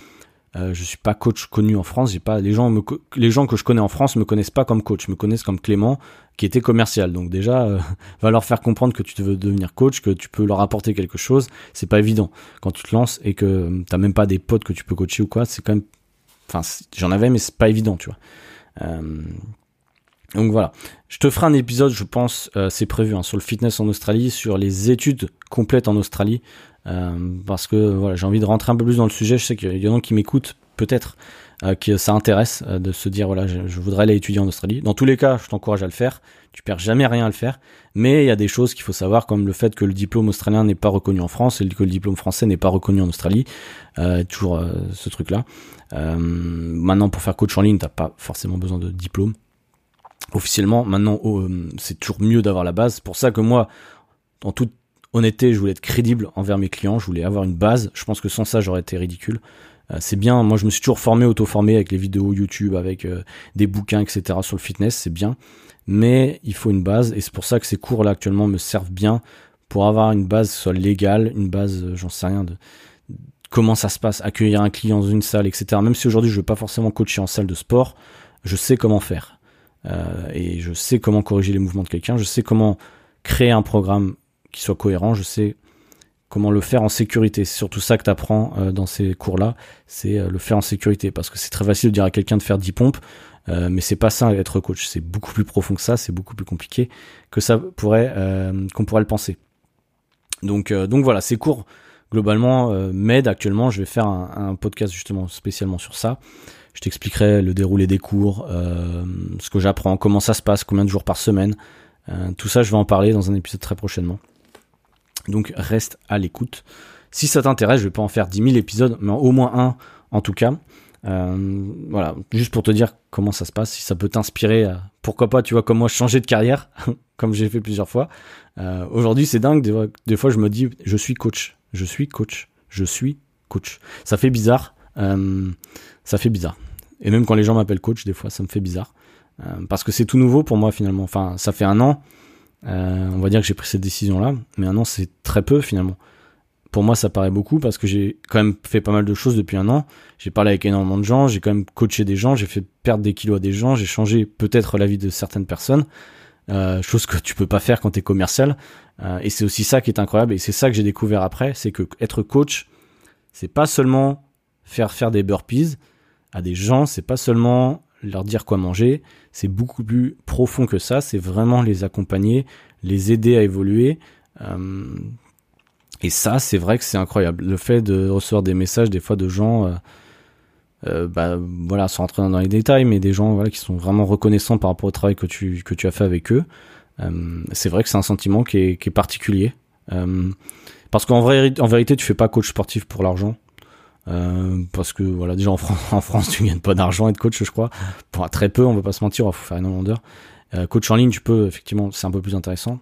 euh, je suis pas coach connu en France. J'ai pas les gens me les gens que je connais en France me connaissent pas comme coach, me connaissent comme Clément qui était commercial. Donc déjà, euh, [LAUGHS] va leur faire comprendre que tu veux devenir coach, que tu peux leur apporter quelque chose. C'est pas évident quand tu te lances et que euh, t'as même pas des potes que tu peux coacher ou quoi. C'est quand même, enfin, j'en avais, mais c'est pas évident, tu vois. Euh, donc voilà, je te ferai un épisode, je pense, euh, c'est prévu, hein, sur le fitness en Australie, sur les études complètes en Australie, euh, parce que voilà, j'ai envie de rentrer un peu plus dans le sujet. Je sais qu'il y en a qui m'écoutent, peut-être, euh, que ça intéresse de se dire voilà, je, voudrais aller étudier en Australie. Dans tous les cas, je t'encourage à le faire. Tu perds jamais rien à le faire, mais il y a des choses qu'il faut savoir, comme le fait que le diplôme australien n'est pas reconnu en France et que le diplôme français n'est pas reconnu en Australie. Toujours ce truc-là. maintenant, pour faire coach en ligne, t'as pas forcément besoin de diplôme officiellement. Maintenant, oh, c'est toujours mieux d'avoir la base. C'est pour ça que moi, en toute honnêteté, je voulais être crédible envers mes clients, je voulais avoir une base. Je pense que sans ça, j'aurais été ridicule. Euh, c'est bien, moi je me suis toujours formé, auto-formé avec les vidéos YouTube, avec euh, des bouquins, etc. sur le fitness, c'est bien. Mais il faut une base, et c'est pour ça que ces cours-là actuellement me servent bien pour avoir une base soit légale, une base, euh, j'en sais rien, de comment ça se passe, accueillir un client dans une salle, etc. Même si aujourd'hui je veux pas forcément coacher en salle de sport, je sais comment faire. Et je sais comment corriger les mouvements de quelqu'un, je sais comment créer un programme qui soit cohérent. Je sais comment le faire en sécurité. C'est surtout ça que tu apprends euh, dans ces cours-là, c'est euh, le faire en sécurité. Parce que c'est très facile de dire à quelqu'un de faire 10 pompes, euh, mais c'est pas ça être coach. C'est beaucoup plus profond que ça, c'est beaucoup plus compliqué que ça pourrait qu'on pourrait le penser. Donc donc voilà, ces cours globalement m'aident actuellement. Je vais faire un, podcast justement spécialement sur ça. Je t'expliquerai le déroulé des cours, ce que j'apprends, comment ça se passe, combien de jours par semaine. tout ça, je vais en parler dans un épisode très prochainement. Donc reste à l'écoute. Si ça t'intéresse, je vais pas en faire 10 000 épisodes, mais au moins un en tout cas. Euh, voilà, juste pour te dire comment ça se passe, si ça peut t'inspirer, euh, pourquoi pas, tu vois, comme moi, changer de carrière, [LAUGHS] comme j'ai fait plusieurs fois. Euh, Aujourd'hui, c'est dingue, des fois, je me dis, je suis coach, je suis coach, je suis coach. Ça fait bizarre, euh, ça fait bizarre. Et même quand les gens m'appellent coach, des fois, ça me fait bizarre. Euh, parce que c'est tout nouveau pour moi, finalement. Enfin, ça fait un an, euh, on va dire que j'ai pris cette décision-là, mais un an c'est très peu finalement. Pour moi, ça paraît beaucoup parce que j'ai quand même fait pas mal de choses depuis un an. J'ai parlé avec énormément de gens, j'ai quand même coaché des gens, j'ai fait perdre des kilos à des gens, j'ai changé peut-être la vie de certaines personnes. euh, chose que tu peux pas faire quand tu es commercial. Euh, et c'est aussi ça qui est incroyable, et c'est ça que j'ai découvert après, c'est que être coach, c'est pas seulement faire faire des burpees à des gens, c'est pas seulement leur dire quoi manger, c'est beaucoup plus profond que ça, c'est vraiment les accompagner, les aider à évoluer. Euh, et ça, c'est vrai que c'est incroyable. Le fait de recevoir des messages des fois de gens, euh, euh, bah, voilà, sans rentrer dans les détails, mais des gens voilà, qui sont vraiment reconnaissants par rapport au travail que tu, que tu as fait avec eux, c'est vrai que c'est un sentiment qui est, qui est particulier. parce qu'en vrai, en vérité, tu fais pas coach sportif pour l'argent. Euh, parce que voilà déjà en France, [LAUGHS] en France tu gagnes pas d'argent être coach je crois. Pour très peu on va pas se mentir il faut faire énormément d'heures euh, coach en ligne tu peux effectivement c'est un peu plus intéressant.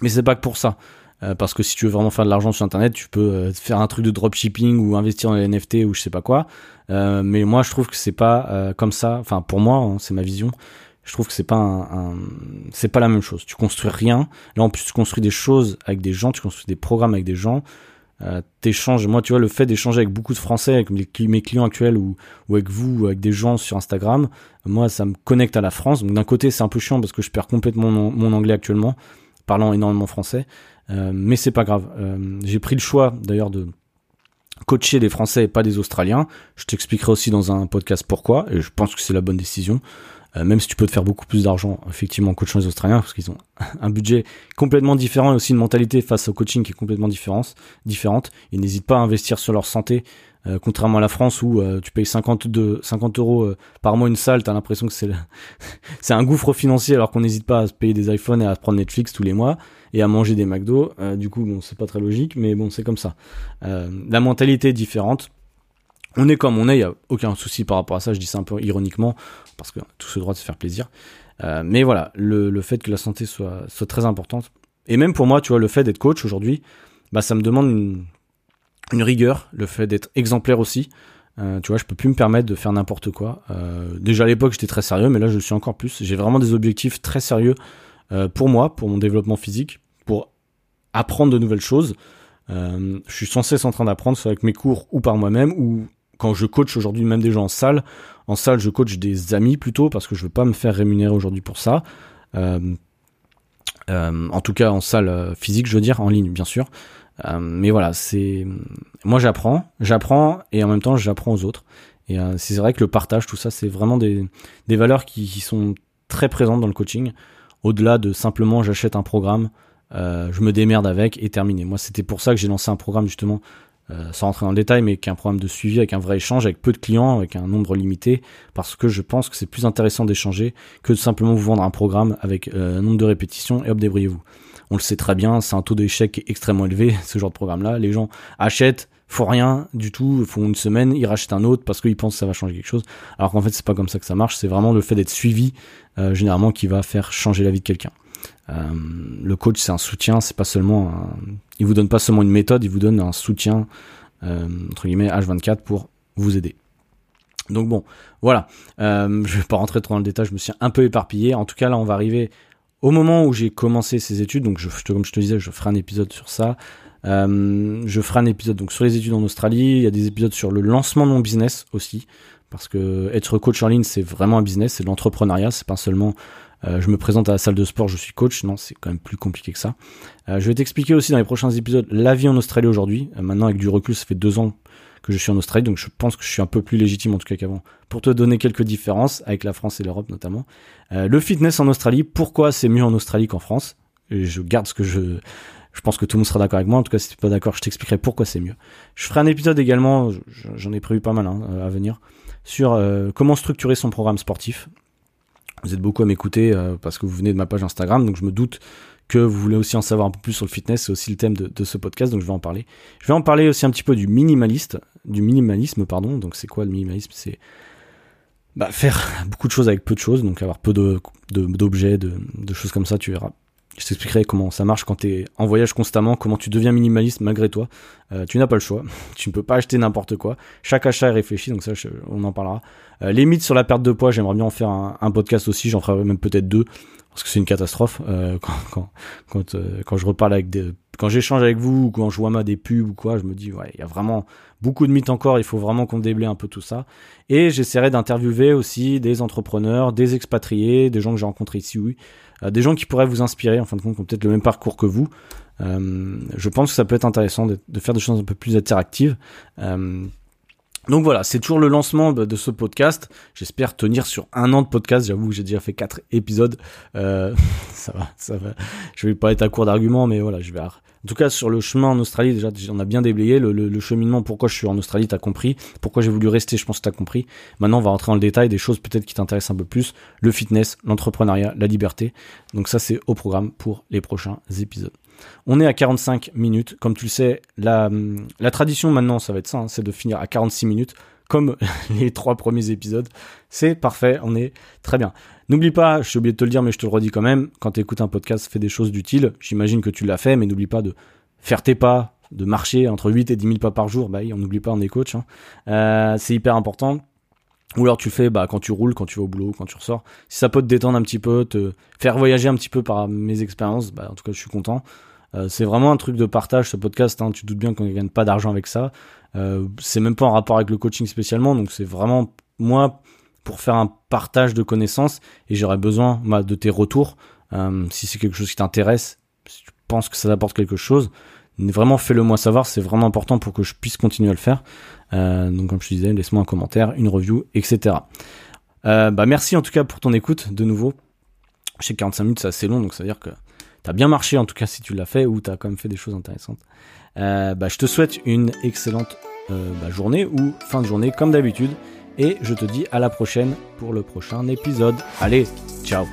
Mais c'est pas que pour ça. Euh, parce que si tu veux vraiment faire de l'argent sur internet tu peux faire un truc de dropshipping ou investir dans les NFT ou je sais pas quoi. Mais moi je trouve que c'est pas comme ça. Enfin pour moi hein, c'est ma vision. Je trouve que c'est pas un, c'est pas la même chose. Tu construis rien. Là en plus tu construis des choses avec des gens tu construis des programmes avec des gens. euh, t'échanges. Moi, tu vois, le fait d'échanger avec beaucoup de Français, avec mes, clients actuels ou, ou, avec vous, ou avec des gens sur Instagram, moi, ça me connecte à la France. Donc d'un côté, c'est un peu chiant parce que je perds complètement mon, anglais actuellement, parlant énormément français. Euh, mais c'est pas grave. Euh, j'ai pris le choix, d'ailleurs, de coacher des Français et pas des Australiens. Je t'expliquerai aussi dans un podcast pourquoi, et je pense que c'est la bonne décision. Euh, même si tu peux te faire beaucoup plus d'argent effectivement en coachant les Australiens parce qu'ils ont [LAUGHS] un budget complètement différent et aussi une mentalité face au coaching qui est complètement différente. Ils n'hésitent pas à investir sur leur santé, euh, contrairement à la France où euh, tu payes 50, 50 euros par mois une salle, t'as l'impression que c'est [LAUGHS] c'est un gouffre financier alors qu'on n'hésite pas à se payer des iPhones et à prendre Netflix tous les mois et à manger des McDo. du coup, bon, c'est pas très logique, mais bon, c'est comme ça. la mentalité est différente on est comme on est, il y a aucun souci par rapport à ça, je dis ça un peu ironiquement, parce que tout ce droit de se faire plaisir. Euh, mais voilà, le, fait que la santé soit, soit très importante, et même pour moi, tu vois, le fait d'être coach aujourd'hui, bah ça me demande une, une rigueur, le fait d'être exemplaire aussi. Euh, tu vois, je peux plus me permettre de faire n'importe quoi. Euh, déjà à l'époque, j'étais très sérieux, mais là, je le suis encore plus. J'ai vraiment des objectifs très sérieux pour moi, pour mon développement physique, pour apprendre de nouvelles choses. je suis sans cesse en train d'apprendre, soit avec mes cours ou par moi-même, ou quand je coach aujourd'hui même des gens en salle, en salle je coach des amis plutôt parce que je veux pas me faire rémunérer aujourd'hui pour ça. Euh, euh, en tout cas en salle euh, physique, je veux dire, en ligne bien sûr. mais voilà, c'est moi j'apprends, j'apprends et en même temps j'apprends aux autres. Et c'est vrai que le partage, tout ça, c'est vraiment des, valeurs qui, sont très présentes dans le coaching. Au-delà de simplement j'achète un programme, je me démerde avec et terminé. Moi, c'était pour ça que j'ai lancé un programme justement euh, sans rentrer dans le détail, mais qui est un programme de suivi avec un vrai échange, avec peu de clients, avec un nombre limité, parce que je pense que c'est plus intéressant d'échanger que de simplement vous vendre un programme avec euh, un nombre de répétitions et hop, débrouillez-vous. On le sait très bien, c'est un taux d'échec extrêmement élevé, [LAUGHS] ce genre de programme-là. Les gens achètent, font rien du tout, font une semaine, ils rachètent un autre parce qu'ils pensent que ça va changer quelque chose. Alors qu'en fait, c'est pas comme ça que ça marche, c'est vraiment le fait d'être suivi, euh, généralement, qui va faire changer la vie de quelqu'un. Euh, le coach, c'est un soutien, c'est pas seulement il vous donne pas seulement une méthode, il vous donne un soutien euh, entre guillemets H24 pour vous aider. Donc bon, voilà. Euh, je vais pas rentrer trop dans le détail, je me suis un peu éparpillé. En tout cas, là, on va arriver au moment où j'ai commencé ces études. Donc, comme je te disais, je ferai un épisode sur ça. Euh, je ferai un épisode sur les études en Australie. Il y a des épisodes sur le lancement de mon business aussi, parce que être coach en ligne, c'est vraiment un business, c'est de l'entrepreneuriat. C'est pas seulement euh, je me présente à la salle de sport, je suis coach. Non, c'est quand même plus compliqué que ça. Euh, je vais t'expliquer aussi dans les prochains épisodes la vie en Australie aujourd'hui. Euh, maintenant, avec du recul, ça fait deux ans que je suis en Australie, donc je pense que je suis un peu plus légitime en tout cas qu'avant pour te donner quelques différences avec la France et l'Europe notamment. le fitness en Australie, pourquoi c'est mieux en Australie qu'en France? Je garde ce que je je pense que tout le monde sera d'accord avec moi. En tout cas, si tu pas d'accord, je t'expliquerai pourquoi c'est mieux. Je ferai un épisode également, j'en ai prévu pas mal hein, à venir, sur comment structurer son programme sportif. Vous êtes beaucoup à m'écouter euh, parce que vous venez de ma page Instagram, donc je me doute que vous voulez aussi en savoir un peu plus sur le fitness, c'est aussi le thème de, ce podcast, donc je vais en parler. Je vais en parler aussi un petit peu du minimaliste, du minimalisme, pardon. Donc c'est quoi le minimalisme? C'est bah, faire [LAUGHS] beaucoup de choses avec peu de choses, donc avoir peu d'objets, de, de, choses comme ça, tu verras. Je t'expliquerai comment ça marche quand tu es en voyage constamment, comment tu deviens minimaliste malgré toi. Euh, tu n'as pas le choix. [LAUGHS] tu ne peux pas acheter n'importe quoi. Chaque achat est réfléchi, donc ça, on en parlera. Euh, les mythes sur la perte de poids, j'aimerais bien en faire un, podcast aussi. J'en ferai même peut-être deux parce que c'est une catastrophe euh, [LAUGHS] quand quand euh, quand, je reparle avec des quand j'échange avec vous ou quand je vois ma des pubs ou quoi, je me dis, ouais, il y a vraiment beaucoup de mythes encore, il faut vraiment qu'on déblaye un peu tout ça. Et j'essaierai d'interviewer aussi des entrepreneurs, des expatriés, des gens que j'ai rencontrés ici, oui, des gens qui pourraient vous inspirer, en fin de compte, qui ont peut-être le même parcours que vous. Je pense que ça peut être intéressant de, faire des choses un peu plus interactives. Donc voilà, c'est toujours le lancement de ce podcast. J'espère tenir sur un an de podcast. J'avoue que j'ai déjà fait quatre épisodes. Euh, [LAUGHS] ça va, ça va. Je vais pas être à court d'arguments, mais voilà, je vais. En tout cas, sur le chemin en Australie, déjà, on a bien déblayé le, le, cheminement. Pourquoi je suis en Australie, t'as compris. Pourquoi j'ai voulu rester, je pense que t'as compris. Maintenant, on va rentrer dans le détail des choses peut-être qui t'intéressent un peu plus. Le fitness, l'entrepreneuriat, la liberté. Donc ça, c'est au programme pour les prochains épisodes. On est à 45 minutes. Comme tu le sais, la, tradition maintenant, ça va être ça, hein, c'est de finir à 46 minutes, comme [LAUGHS] les trois premiers épisodes. C'est parfait, on est très bien. N'oublie pas, je suis oublié de te le dire, mais je te le redis quand même, quand tu écoutes un podcast, fais des choses d'utiles. J'imagine que tu l'as fait, mais n'oublie pas de faire tes pas, de marcher entre 8 et 10 000 pas par jour. Bah, on n'oublie pas, on est coach. Hein. Euh, c'est hyper important. Ou alors tu fais bah, quand tu roules, quand tu vas au boulot, quand tu ressors. Si ça peut te détendre un petit peu, te faire voyager un petit peu par mes expériences, bah, en tout cas je suis content. Euh, c'est vraiment un truc de partage ce podcast. Hein. Tu doutes bien qu'on ne gagne pas d'argent avec ça. Euh, c'est même pas en rapport avec le coaching spécialement. Donc c'est vraiment moi pour faire un partage de connaissances et j'aurais besoin bah, de tes retours. Euh, si c'est quelque chose qui t'intéresse, si tu penses que ça t'apporte quelque chose, vraiment fais-le moi savoir. C'est vraiment important pour que je puisse continuer à le faire. Euh, donc comme je te disais, laisse-moi un commentaire, une review, etc. Bah merci en tout cas pour ton écoute de nouveau. Je sais que 45 minutes c'est assez long, donc ça veut dire que t'as bien marché en tout cas si tu l'as fait ou t'as quand même fait des choses intéressantes. Euh, bah, je te souhaite une excellente euh, bah, journée ou fin de journée comme d'habitude et je te dis à la prochaine pour le prochain épisode. Allez, ciao